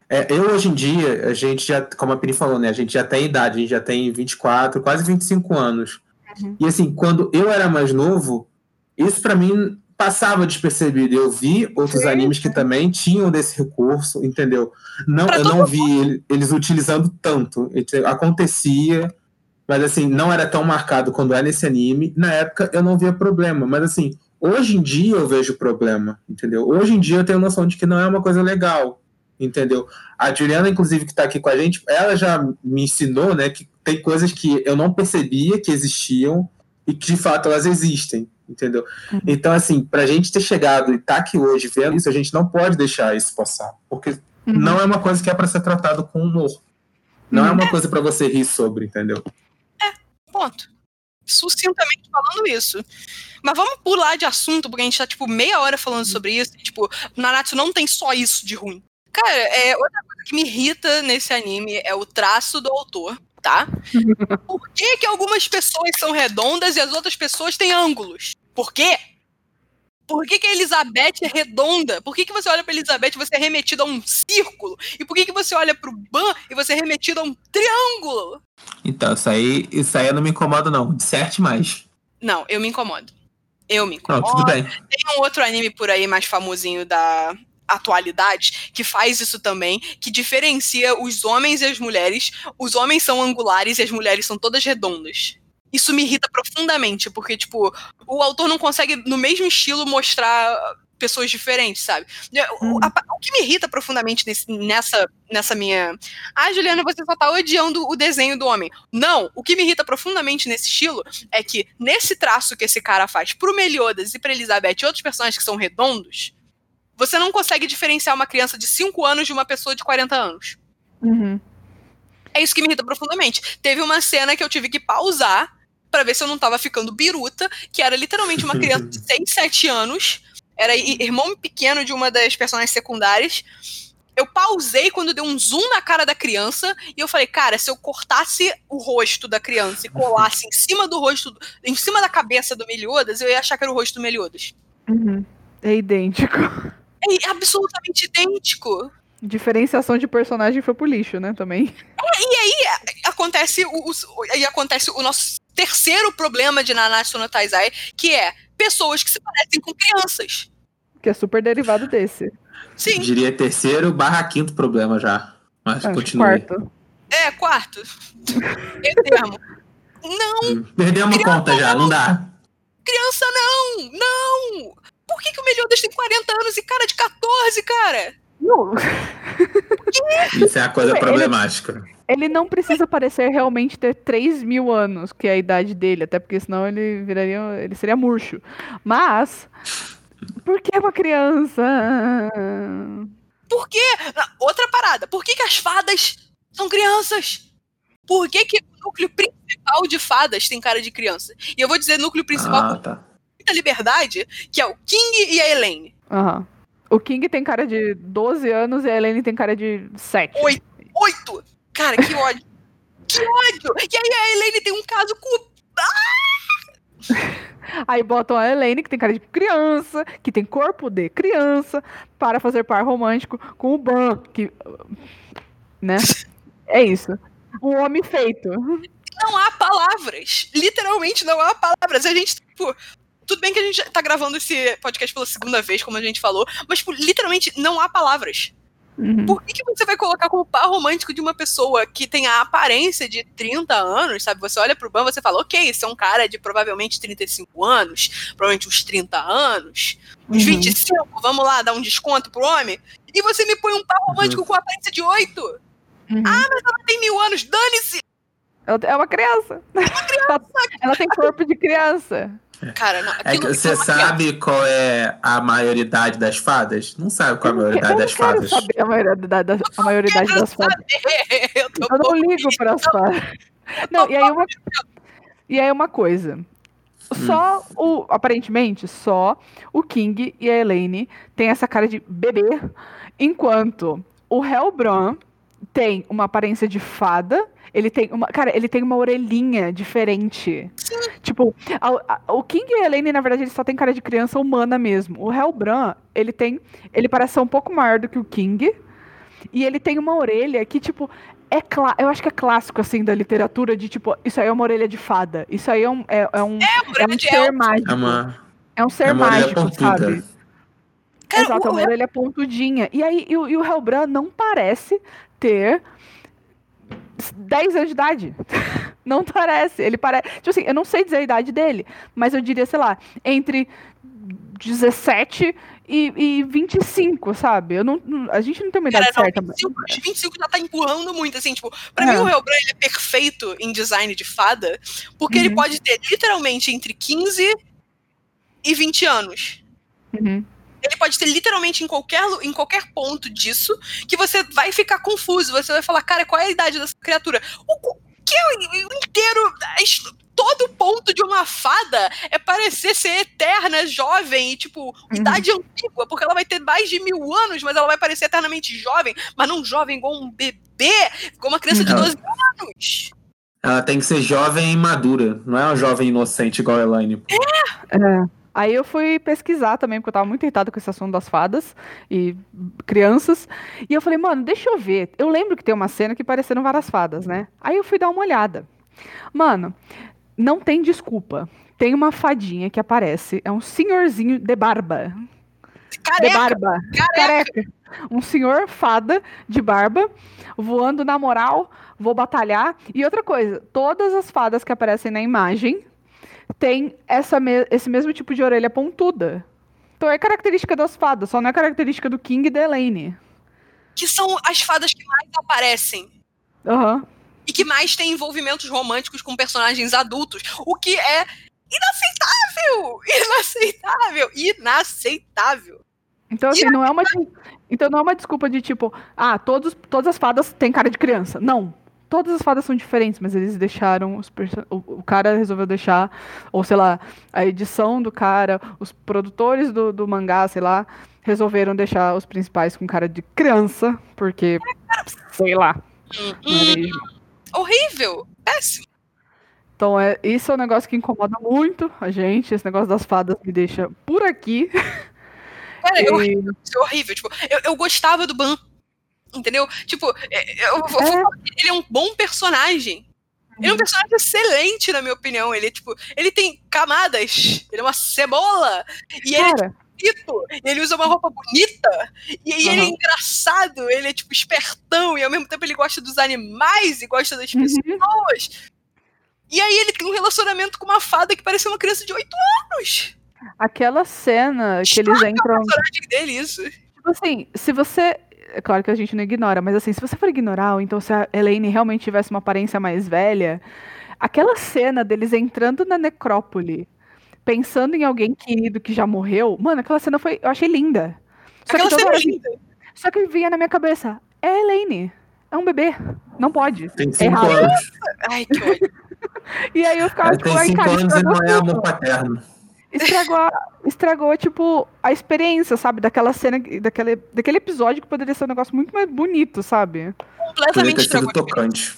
[SPEAKER 4] é, eu hoje em dia, a gente já, como a Pini falou, né? A gente já tem idade, a gente já tem 24, quase 25 anos.
[SPEAKER 2] Uhum.
[SPEAKER 4] E assim, quando eu era mais novo, isso pra mim passava despercebido. Eu vi outros
[SPEAKER 2] Sim,
[SPEAKER 4] animes que também tinham desse recurso, entendeu? Não,
[SPEAKER 3] Pra
[SPEAKER 4] eu não vi ele- eles utilizando tanto. Acontecia, mas assim, não era tão marcado quando é nesse anime. Na época eu não via problema, mas assim, hoje em dia eu vejo problema, entendeu? Hoje em dia eu tenho noção de que não é uma coisa legal, entendeu? A Juliana, inclusive, que tá aqui com a gente, ela já me ensinou, né, que tem coisas que eu não percebia que existiam e que de fato elas existem, entendeu?
[SPEAKER 2] Uhum.
[SPEAKER 4] Então, assim, pra gente ter chegado e tá aqui hoje vendo isso, a gente não pode deixar isso passar, porque
[SPEAKER 2] Uhum.
[SPEAKER 4] não é uma coisa que é pra ser tratado com humor. Não é
[SPEAKER 2] Uhum.
[SPEAKER 4] uma coisa pra você rir sobre, entendeu?
[SPEAKER 3] Ponto. Sucintamente falando isso. Mas vamos pular de assunto, porque a gente tá, tipo, meia hora falando sobre isso. E, tipo, Nanatsu não tem só isso de ruim. Cara, é, outra coisa que me irrita nesse anime é o traço do autor, tá? Por que, que algumas pessoas são redondas e as outras pessoas têm ângulos? Por quê? Por que, que a Elizabeth é redonda? Por que, que você olha pra Elizabeth e você é remetido a um círculo? E por que, que você olha pro Ban e você é remetido a um triângulo?
[SPEAKER 4] Então, isso aí, isso aí eu não me incomodo, não. Disserte mais.
[SPEAKER 3] Não, eu me incomodo. Eu me
[SPEAKER 4] Não,
[SPEAKER 3] incomodo.
[SPEAKER 4] tudo bem.
[SPEAKER 3] Tem um outro anime por aí mais famosinho da atualidade que faz isso também, que diferencia os homens e as mulheres. Os homens são angulares e as mulheres são todas redondas. Isso me irrita profundamente, porque, tipo, o autor não consegue, no mesmo estilo, mostrar pessoas diferentes, sabe? O, a- o que me irrita profundamente nesse- nessa, nessa minha. Ah, Juliana, você só tá odiando o desenho do homem. Não, o que me irrita profundamente nesse estilo é que, nesse traço que esse cara faz pro Meliodas e pra Elizabeth e outros personagens que são redondos, você não consegue diferenciar uma criança de 5 anos de uma pessoa de 40 anos.
[SPEAKER 2] Uhum.
[SPEAKER 3] É isso que me irrita profundamente. Teve uma cena que eu tive que pausar pra ver se eu não tava ficando biruta, que era literalmente uma criança de 6, 7 anos, era irmão pequeno de uma das personagens secundárias. Eu pausei quando deu um zoom na cara da criança e eu falei, cara, se eu cortasse o rosto da criança e colasse em cima do rosto, em cima da cabeça do Meliodas, eu ia achar que era o rosto do Meliodas.
[SPEAKER 2] Uhum. É idêntico.
[SPEAKER 3] É absolutamente idêntico.
[SPEAKER 2] Diferenciação de personagem foi pro lixo, né? Também.
[SPEAKER 3] acontece o, o- aí acontece o nosso terceiro problema de Nanatsu no Taizai, que é pessoas que se parecem com crianças.
[SPEAKER 2] Que é super derivado desse.
[SPEAKER 3] Sim,
[SPEAKER 4] Diria terceiro barra quinto problema já. Mas
[SPEAKER 2] Acho
[SPEAKER 4] continue.
[SPEAKER 2] quarto.
[SPEAKER 3] é quarto. É termo. Não,
[SPEAKER 4] Perdemos a conta já, não dá.
[SPEAKER 3] criança não, não. Por que, que o Meliodas tem 40 anos e cara de 14, cara?
[SPEAKER 2] Não,
[SPEAKER 4] Isso é a coisa
[SPEAKER 2] Ele-
[SPEAKER 4] problemática.
[SPEAKER 2] ele não precisa parecer realmente ter 3 mil anos, que é a idade dele, até porque senão ele viraria. ele seria murcho. Mas Por que uma criança?
[SPEAKER 3] Por quê? Ah, Outra parada. Por que, que as fadas são crianças? Por que, que o núcleo principal de fadas tem cara de criança? E eu vou dizer núcleo principal
[SPEAKER 4] Ah, tá.
[SPEAKER 3] Muita liberdade, que é o King e a Elaine.
[SPEAKER 2] Aham. O King tem cara de 12 anos e a Helene tem cara de 7.
[SPEAKER 3] Oito. Oito! Cara, que ódio. que ódio! E aí a Elaine tem um caso com.
[SPEAKER 2] Aí botam a Helene, que tem cara de criança, que tem corpo de criança, para fazer par romântico com o Ban, que. Né? É isso. Um homem feito.
[SPEAKER 3] Não há palavras. Literalmente não há palavras. A gente, tipo. Tudo bem que a gente tá gravando esse podcast pela segunda vez, como a gente falou, mas, tipo, literalmente não há palavras.
[SPEAKER 2] Uhum.
[SPEAKER 3] Por que, que você vai colocar como par romântico de uma pessoa que tem a aparência de 30 anos, sabe? Você olha pro Ban e você fala, ok, esse é um cara de provavelmente 35 anos, provavelmente uns 30 anos, uns
[SPEAKER 2] Uhum.
[SPEAKER 3] 25, vamos lá, dar um desconto pro homem. E você me põe um par romântico com aparência de 8?
[SPEAKER 2] Uhum.
[SPEAKER 3] Ela tem mil anos, dane-se!
[SPEAKER 2] É uma criança. Ela- Ela tem corpo de criança.
[SPEAKER 3] Cara, não,
[SPEAKER 4] É que você
[SPEAKER 3] é
[SPEAKER 4] sabe qual é a maioridade das fadas? Não sabe qual é a
[SPEAKER 2] Eu
[SPEAKER 4] maioridade das
[SPEAKER 2] quero
[SPEAKER 4] fadas.
[SPEAKER 2] saber a maioridade, da- a maioridade das fadas.
[SPEAKER 3] Eu
[SPEAKER 2] Eu não ligo para as fadas. Não, e aí uma, e aí uma coisa. Só o. Aparentemente, só o King e a Elaine têm essa cara de bebê, enquanto o Hellbran tem uma aparência de fada. Ele tem uma. Cara, ele tem uma orelhinha diferente. Tipo, a- a- o King e a Elaine, na verdade, eles só tem cara de criança humana mesmo. O Hellbran, ele tem. Ele parece ser um pouco maior do que o King. E ele tem uma orelha que, tipo, é clá- eu acho que é clássico, assim, da literatura, de tipo, isso aí é uma orelha de fada. Isso aí é um, é, é um, é um
[SPEAKER 3] orelha de
[SPEAKER 2] ser
[SPEAKER 3] elfo.
[SPEAKER 2] mágico.
[SPEAKER 4] É uma,
[SPEAKER 2] É um ser
[SPEAKER 4] é
[SPEAKER 2] mágico,
[SPEAKER 4] pontuda.
[SPEAKER 2] sabe?
[SPEAKER 3] Cara,
[SPEAKER 2] Exato, é
[SPEAKER 3] o-
[SPEAKER 2] uma orelha pontudinha. E aí, e, o- e o Hellbran não parece ter 10 anos de idade. Não parece. Ele parece. Tipo assim, eu não sei dizer a idade dele, mas eu diria, sei lá, entre 17 e, e 25, sabe? Eu não, não- a gente não tem uma idade
[SPEAKER 3] Cara, não,
[SPEAKER 2] certa. mas-
[SPEAKER 3] 25, os 25 já tá empurrando muito, assim, tipo, pra
[SPEAKER 2] É.
[SPEAKER 3] mim o Hellbran ele é perfeito em design de fada, porque ele
[SPEAKER 2] Uhum.
[SPEAKER 3] pode ter literalmente entre 15 e 20 anos.
[SPEAKER 2] Uhum.
[SPEAKER 3] Ele pode ter literalmente em qualquer, em qualquer ponto disso que você vai ficar confuso. Você vai falar, cara, qual é a idade dessa criatura? O que é o inteiro. Todo ponto de uma fada é parecer ser eterna, jovem e, tipo, idade antiga, porque ela vai ter mais de mil anos, mas ela vai parecer eternamente jovem, mas não jovem igual um bebê, igual uma criança de
[SPEAKER 4] Não.
[SPEAKER 3] 12 anos.
[SPEAKER 4] Ela tem que ser jovem e madura. Não é uma jovem inocente igual a Elaine.
[SPEAKER 2] É. Aí eu fui pesquisar também, porque eu tava muito irritada com esse assunto das fadas e crianças. E eu falei, mano, deixa eu ver. Eu lembro que tem uma cena que pareceram várias fadas, né? Aí eu fui dar uma olhada. Mano, não tem desculpa. Tem uma fadinha que aparece, é um senhorzinho de barba. De
[SPEAKER 3] Careca,
[SPEAKER 2] barba. Careca. Um senhor fada de barba, voando na moral, vou batalhar. E outra coisa, todas as fadas que aparecem na imagem têm essa me- esse mesmo tipo de orelha pontuda. Então é característica das fadas, só não é característica do King e da Elaine.
[SPEAKER 3] que são as fadas que mais aparecem.
[SPEAKER 2] Aham.
[SPEAKER 3] e que mais tem envolvimentos românticos com personagens adultos, o que é inaceitável! Inaceitável! Inaceitável!
[SPEAKER 2] Então, assim, não é uma. Então não é uma desculpa de tipo, ah, todos, todas as fadas têm cara de criança. Não. Todas as fadas são diferentes, mas eles deixaram. O, cara resolveu deixar, ou sei lá, a edição do cara, os produtores do, do mangá, sei lá, resolveram deixar os principais com cara de criança, porque. Sei lá.
[SPEAKER 3] Hum,
[SPEAKER 2] é
[SPEAKER 3] hum,
[SPEAKER 2] mesmo?
[SPEAKER 3] horrível! Péssimo!
[SPEAKER 2] Então, é, isso é um negócio que incomoda muito a gente. Esse negócio das fadas me deixa por aqui.
[SPEAKER 3] Cara, é
[SPEAKER 2] E-
[SPEAKER 3] horrível, é horrível. Tipo, eu, eu gostava do Ban. Entendeu? Tipo, é, eu, vou-
[SPEAKER 2] É.
[SPEAKER 3] falar que ele é um bom personagem. Ele é um personagem excelente, na minha opinião. Ele, é, tipo, ele tem camadas. Ele é uma cebola. E ele é
[SPEAKER 2] Cara,
[SPEAKER 3] bonito, ele usa uma roupa bonita, e aí ele é
[SPEAKER 2] Aham.
[SPEAKER 3] engraçado, ele é tipo espertão, e ao mesmo tempo ele gosta dos animais e gosta das
[SPEAKER 2] Uhum.
[SPEAKER 3] pessoas. E aí ele tem um relacionamento com uma fada que parece uma criança de 8 anos.
[SPEAKER 2] aquela cena que eles entram.
[SPEAKER 3] O personagem dele, isso.
[SPEAKER 2] Tipo assim, se você. É claro que a gente não ignora, mas assim, se você for ignorar, ou então se a Elaine realmente tivesse uma aparência mais velha, aquela cena deles entrando na necrópole, pensando em alguém querido que já morreu, mano, aquela cena foi. Eu achei linda. Só
[SPEAKER 3] Aquela cena
[SPEAKER 2] hora,
[SPEAKER 3] é linda.
[SPEAKER 2] só que vinha na minha cabeça, é a Elaine. É um bebê. Não pode.
[SPEAKER 4] Tem cinco
[SPEAKER 2] errado.
[SPEAKER 4] anos.
[SPEAKER 3] Ai, que ódio.
[SPEAKER 2] E aí eu ficava,
[SPEAKER 4] Ela
[SPEAKER 2] tipo,
[SPEAKER 4] tem
[SPEAKER 2] ai,
[SPEAKER 4] cinco
[SPEAKER 2] cara,
[SPEAKER 4] anos e não é amor paterno.
[SPEAKER 2] Estragou, a- estragou, tipo, a experiência, sabe? Daquela cena, daquele, daquele episódio que poderia ser um negócio muito mais bonito, sabe?
[SPEAKER 3] Completamente estragou.
[SPEAKER 4] tocante.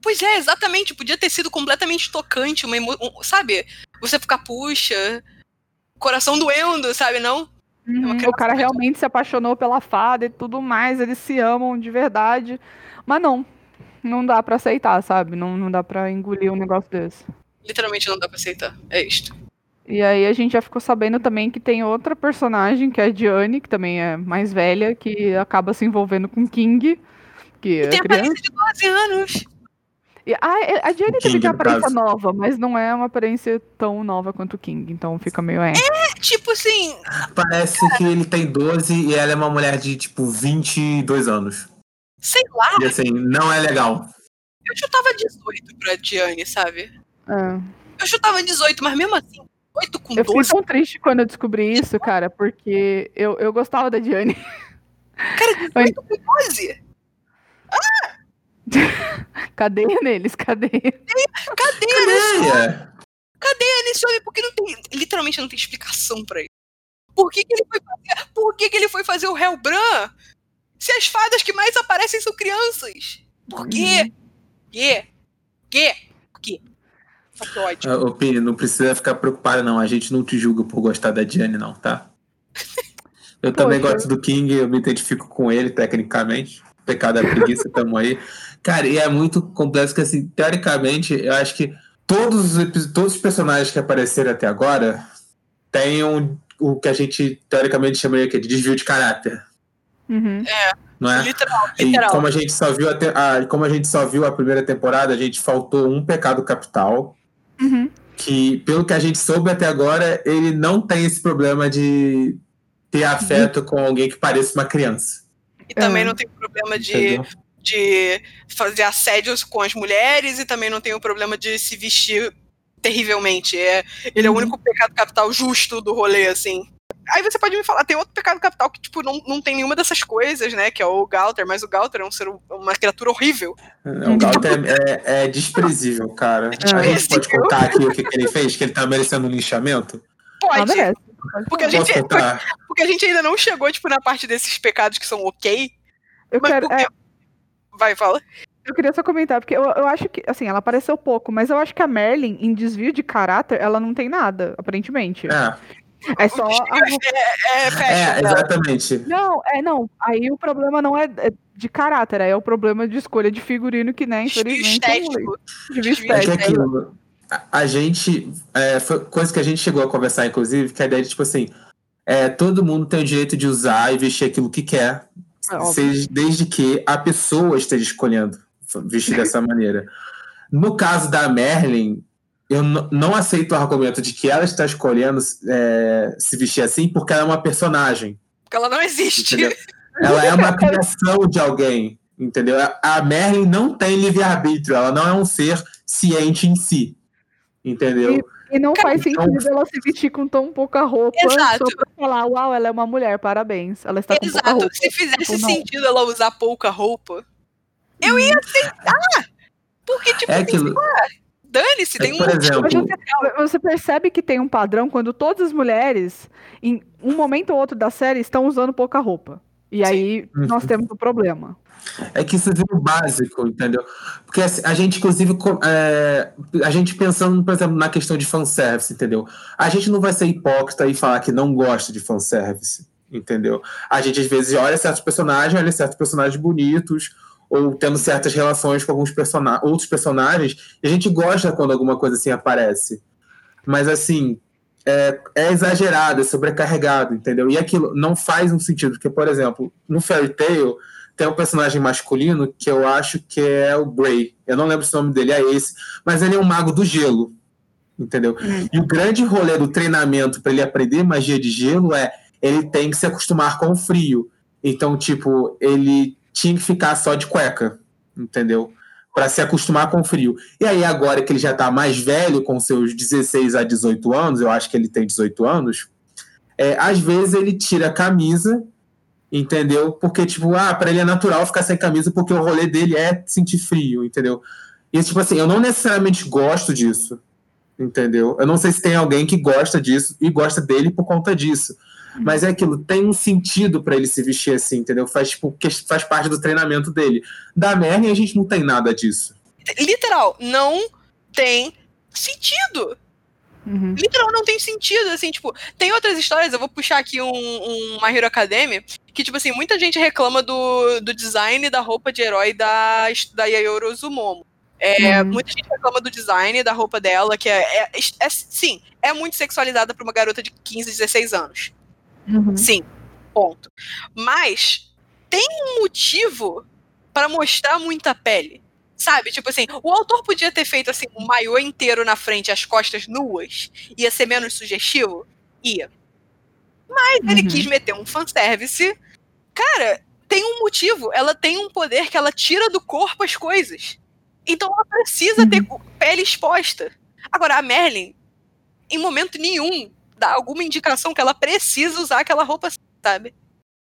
[SPEAKER 3] Pois é, exatamente. Podia ter sido completamente tocante, uma emo... um- sabe? Você ficar, puxa, coração doendo, sabe? Não? uma
[SPEAKER 2] Uhum, o cara
[SPEAKER 3] muito-
[SPEAKER 2] realmente se apaixonou pela fada e tudo mais, eles se amam de verdade. Mas não, não dá pra aceitar, sabe? Não, não dá pra engolir um negócio desse.
[SPEAKER 3] Literalmente não dá pra aceitar. É isto.
[SPEAKER 2] E aí a gente já ficou sabendo também que tem outra personagem, que é a Diane, que também é mais velha, que acaba se envolvendo com King, que
[SPEAKER 3] E
[SPEAKER 2] é
[SPEAKER 3] tem
[SPEAKER 2] criança.
[SPEAKER 3] aparência de 12 anos.
[SPEAKER 2] E a, a Diane
[SPEAKER 4] O King,
[SPEAKER 2] tem aparência
[SPEAKER 4] caso.
[SPEAKER 2] nova, mas não é uma aparência tão nova quanto o King, então fica meio é.
[SPEAKER 3] É tipo assim,
[SPEAKER 4] Parece que ele tem 12 e ela é uma mulher de, tipo, 22 anos.
[SPEAKER 3] sei lá,
[SPEAKER 4] E assim, não é legal.
[SPEAKER 3] eu chutava 18 pra Diane, sabe?
[SPEAKER 2] É.
[SPEAKER 3] Eu chutava 18, mas mesmo assim, 8 com
[SPEAKER 2] Eu fiquei
[SPEAKER 3] 12.
[SPEAKER 2] tão triste quando eu descobri isso, cara, porque eu, eu gostava da Diane.
[SPEAKER 3] Cara, 18 com 12?
[SPEAKER 2] Cadê neles? Cadê?
[SPEAKER 3] Cadê?
[SPEAKER 4] É.
[SPEAKER 3] Cadê nesse homem? Porque não tem. Literalmente não tem explicação pra ele. Por que, que ele foi fazer. Por que, que ele foi fazer o Hellbran? Se as fadas que mais aparecem são crianças. Por quê? Quê? Quê? Por quê? Que ódio.
[SPEAKER 4] Ah, Ô, Pini, não precisa ficar preocupado, não. A gente não te julga por gostar da Diane, não, tá? Eu também
[SPEAKER 2] Poxa.
[SPEAKER 4] gosto do King, eu me identifico com ele, tecnicamente. Pecado é preguiça, tamo aí. Cara, e é muito complexo que, assim, teoricamente, eu acho que todos os, todos os personagens que apareceram até agora têm um, o que a gente, teoricamente, chamaria aqui de desvio de caráter,
[SPEAKER 2] Uhum.
[SPEAKER 4] não é?
[SPEAKER 3] Literal,
[SPEAKER 4] E
[SPEAKER 3] literal.
[SPEAKER 4] como a gente só viu a, te- a- como a gente só viu a primeira temporada, a gente faltou um pecado capital,
[SPEAKER 2] Uhum.
[SPEAKER 4] que pelo que a gente soube até agora, ele não tem esse problema de ter afeto com alguém que pareça uma criança.
[SPEAKER 3] E também
[SPEAKER 2] É.
[SPEAKER 3] não tem problema de,
[SPEAKER 4] Entendeu?
[SPEAKER 3] de fazer assédios com as mulheres e também não tem o problema de se vestir terrivelmente. É, ele é o
[SPEAKER 2] Uhum.
[SPEAKER 3] único pecado capital justo do rolê, assim. Aí você pode me falar, tem outro pecado capital que, tipo, não, não tem nenhuma dessas coisas, né? Que é o Galter, mas o Galter é um ser, uma criatura horrível.
[SPEAKER 4] O Galter é, é desprezível, cara. A gente pode
[SPEAKER 3] desprezível.
[SPEAKER 4] contar aqui o que, que ele fez, que ele tá merecendo um linchamento?
[SPEAKER 2] Ah,
[SPEAKER 3] Pode,
[SPEAKER 2] beleza.
[SPEAKER 3] porque a, gente, porque a gente ainda não chegou, tipo, na parte desses pecados que são ok.
[SPEAKER 2] Eu
[SPEAKER 3] Mas
[SPEAKER 2] quero.
[SPEAKER 3] por quê?
[SPEAKER 2] é,
[SPEAKER 3] Vai, fala.
[SPEAKER 2] Eu queria só comentar, porque eu, eu acho que, assim, ela apareceu pouco, mas eu acho que a Merlin, em desvio de caráter, ela não tem nada, aparentemente. É,
[SPEAKER 4] É,
[SPEAKER 2] só.
[SPEAKER 3] É, é fashion
[SPEAKER 4] é,
[SPEAKER 3] dela.
[SPEAKER 4] exatamente.
[SPEAKER 2] Não, é, não. Aí o problema não é é de caráter, é o problema de escolha de figurino que, né, infelizmente. é um
[SPEAKER 3] estético.
[SPEAKER 4] É que
[SPEAKER 2] estético.
[SPEAKER 4] aquilo. A, gente. é, foi coisa que a gente chegou a conversar, inclusive, que a ideia de, tipo assim. É, todo mundo tem o direito de usar e vestir aquilo que quer,
[SPEAKER 2] É
[SPEAKER 4] seja- desde que a pessoa esteja escolhendo vestir dessa maneira. No caso da Merlin, eu não aceito o argumento de que ela está escolhendo é, se vestir assim porque ela é uma personagem.
[SPEAKER 3] Porque ela não existe.
[SPEAKER 4] Entendeu? Ela é uma criação de alguém, entendeu? A- Merlin não tem livre-arbítrio, ela não é um ser ciente em si, entendeu?
[SPEAKER 2] E não faz
[SPEAKER 4] então-
[SPEAKER 2] sentido ela se vestir com tão pouca roupa
[SPEAKER 3] Exato.
[SPEAKER 2] só pra falar, uau, ela é uma mulher, parabéns. Ela está com pouca
[SPEAKER 3] Exato.
[SPEAKER 2] roupa.
[SPEAKER 3] Se fizesse
[SPEAKER 2] Tipo,
[SPEAKER 3] sentido ela usar pouca roupa, eu ia aceitar. Porque, tipo,
[SPEAKER 4] É
[SPEAKER 3] assim,
[SPEAKER 4] aquilo.
[SPEAKER 3] Dane-se,
[SPEAKER 4] É
[SPEAKER 3] tem um
[SPEAKER 4] exemplo,
[SPEAKER 2] você, você percebe que tem um padrão quando todas as mulheres, em um momento ou outro da série, estão usando pouca roupa. E aí nós
[SPEAKER 4] Uhum.
[SPEAKER 2] temos o problema.
[SPEAKER 4] É que isso vira o básico, entendeu? Porque assim, a gente, inclusive, é, a gente pensando, por exemplo, na questão de fanservice, entendeu? A gente não vai ser hipócrita e falar que não gosta de fanservice, entendeu? A gente, às vezes, olha certos personagens, olha certos personagens bonitos, ou tendo certas relações com alguns persona outros personagens, e a gente gosta quando alguma coisa assim aparece. Mas, assim, é, é exagerado, é sobrecarregado, entendeu? E aquilo não faz um sentido, porque, por exemplo, no Fairy Tail tem um personagem masculino que eu acho que é o Bray. Eu não lembro se o nome dele é esse, mas ele é um mago do gelo, entendeu?
[SPEAKER 2] Hum.
[SPEAKER 4] E o grande rolê do treinamento para ele aprender magia de gelo é ele tem que se acostumar com o frio. Então, tipo, ele tinha que ficar só de cueca, entendeu? para se acostumar com o frio. E aí, agora que ele já está mais velho, com seus 16 a 18 anos, eu acho que ele tem 18 anos, é, às vezes ele tira a camisa, entendeu? Porque, tipo, ah, para ele é natural ficar sem camisa porque o rolê dele é sentir frio, entendeu? E, tipo assim, eu não necessariamente gosto disso, entendeu? Eu não sei se tem alguém que gosta disso e gosta dele por conta disso. Mas é aquilo, tem um sentido para ele se vestir assim, entendeu? Faz, tipo, faz parte do treinamento dele. Da Merlin, a gente não tem nada disso.
[SPEAKER 3] Literal, não tem sentido. Uhum. Literal, não tem sentido, assim, tipo, tem outras histórias, eu vou puxar aqui um, um My Hero Academy, que, tipo assim, muita gente reclama do, do design da roupa de herói da, da Yayoro Zumomo. É, uhum. Muita gente reclama do design da roupa dela, que é, é, é, sim, é muito sexualizada para uma garota de 15, 16 anos. Uhum. Sim, ponto. Mas tem um motivo para mostrar muita pele. Sabe? Tipo assim, o autor podia ter feito assim um maiô inteiro na frente, as costas nuas, ia ser menos sugestivo? Ia. Mas uhum. ele quis meter um fanservice. Cara, tem um motivo. Ela tem um poder que ela tira do corpo as coisas. Então ela precisa uhum. ter pele exposta. Agora, a Merlin, em momento nenhum, dá alguma indicação que ela precisa usar aquela roupa, sabe?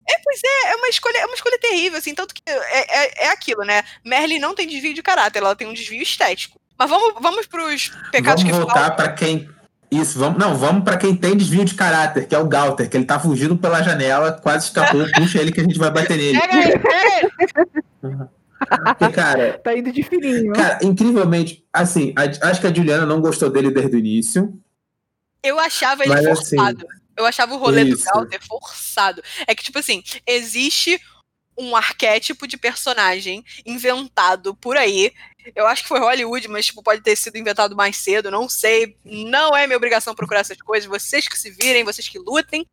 [SPEAKER 3] É, pois é, é uma escolha, é uma escolha terrível, assim, tanto que é, é, é aquilo, né? Merlin não tem desvio de caráter, ela tem um desvio estético. Mas vamos, vamos pros pecados
[SPEAKER 4] vamos que voltar para quem isso, vamos, não, vamos para quem tem desvio de caráter, que é o Galter, que ele tá fugindo pela janela, quase escapou, puxa ele que a gente vai bater nele. Porque, cara,
[SPEAKER 2] tá indo de fininho.
[SPEAKER 4] Cara, incrivelmente, assim, a, acho que a Juliana não gostou dele desde o início.
[SPEAKER 3] Eu achava ele Mas, assim, forçado. Assim, eu achava o rolê isso. do Galter forçado. É que, tipo assim, existe um arquétipo de personagem inventado por aí. Eu acho que foi Hollywood, mas tipo, pode ter sido inventado mais cedo, não sei. Não é minha obrigação procurar essas coisas. Vocês que se virem, vocês que lutem.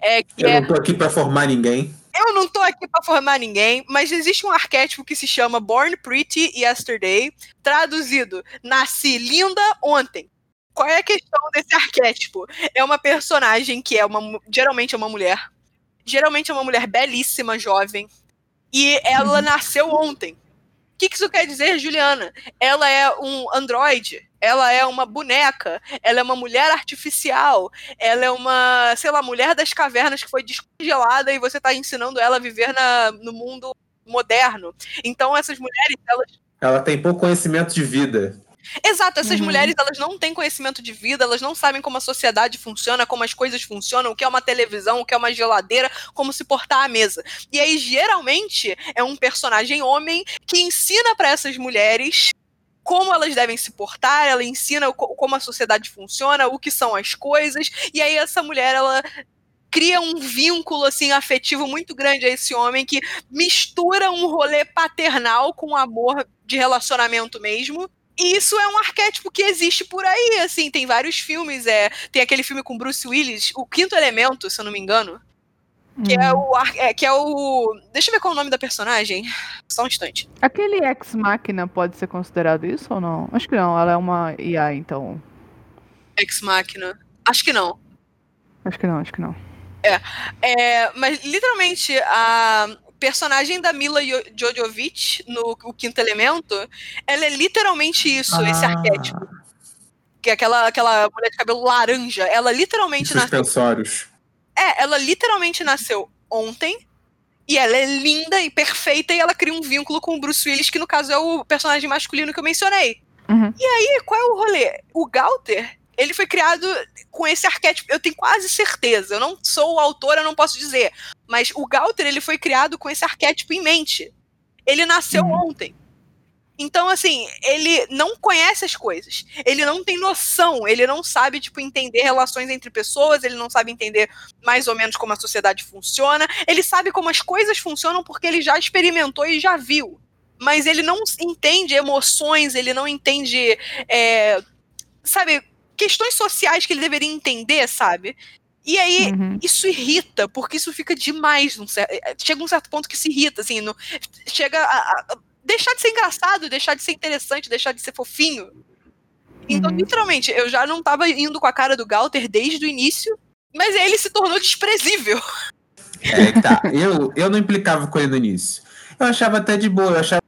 [SPEAKER 3] É, que
[SPEAKER 4] eu
[SPEAKER 3] é...
[SPEAKER 4] não tô aqui para formar ninguém.
[SPEAKER 3] Eu não tô aqui para formar ninguém, mas existe um arquétipo que se chama Born Pretty Yesterday, traduzido Nasci linda ontem. Qual é a questão desse arquétipo? É uma personagem que é uma geralmente é uma mulher, geralmente é uma mulher belíssima, jovem, e ela uhum. nasceu ontem. O que, que isso quer dizer, Juliana? Ela é um androide, ela é uma boneca, ela é uma mulher artificial, ela é uma, sei lá, mulher das cavernas que foi descongelada e você está ensinando ela a viver na, no mundo moderno. Então essas mulheres, elas
[SPEAKER 4] ela tem pouco conhecimento de vida.
[SPEAKER 3] Exato, essas uhum. mulheres elas não têm conhecimento de vida, elas não sabem como a sociedade funciona, como as coisas funcionam, o que é uma televisão, o que é uma geladeira, como se portar à mesa. E aí geralmente é um personagem homem que ensina para essas mulheres como elas devem se portar, ela ensina como a sociedade funciona, o que são as coisas, e aí essa mulher ela cria um vínculo assim afetivo muito grande a esse homem que mistura um rolê paternal com amor de relacionamento mesmo e isso é um arquétipo que existe por aí, assim, tem vários filmes, é, tem aquele filme com Bruce Willis, O Quinto Elemento, se eu não me engano, que hum. é o é, que é o, deixa eu ver qual é o nome da personagem, só um instante.
[SPEAKER 2] Aquele Ex Machina pode ser considerado isso ou não? Acho que não, ela é uma IA, então.
[SPEAKER 3] Ex Machina, acho que não.
[SPEAKER 2] Acho que não, acho que não.
[SPEAKER 3] É, é mas literalmente a personagem da Mila Jojovic no o Quinto Elemento, ela é literalmente isso, ah. esse arquétipo. Que é aquela, aquela mulher de cabelo laranja. Ela literalmente
[SPEAKER 4] Suspensórios.
[SPEAKER 3] nasceu. É, ela literalmente nasceu ontem. E ela é linda e perfeita, e ela cria um vínculo com o Bruce Willis, que no caso é o personagem masculino que eu mencionei. Uhum. E aí, qual é o rolê? O Galter, ele foi criado com esse arquétipo. Eu tenho quase certeza. Eu não sou o autor, eu não posso dizer. Mas o Galter, ele foi criado com esse arquétipo em mente. Ele nasceu uhum. ontem. Então, assim, ele não conhece as coisas. Ele não tem noção. Ele não sabe, tipo, entender relações entre pessoas. Ele não sabe entender mais ou menos como a sociedade funciona. Ele sabe como as coisas funcionam porque ele já experimentou e já viu. Mas ele não entende emoções, ele não entende. É, sabe, questões sociais que ele deveria entender, sabe? E aí, uhum. isso irrita, porque isso fica demais. Certo, é, chega um certo ponto que se irrita, assim, no, chega a, a, deixar de ser engraçado, deixar de ser interessante, deixar de ser fofinho. Então, uhum. literalmente, eu já não tava indo com a cara do Galter desde o início, mas ele se tornou desprezível.
[SPEAKER 4] É, tá. eu, eu não implicava com ele no início. Eu achava até de boa, eu achava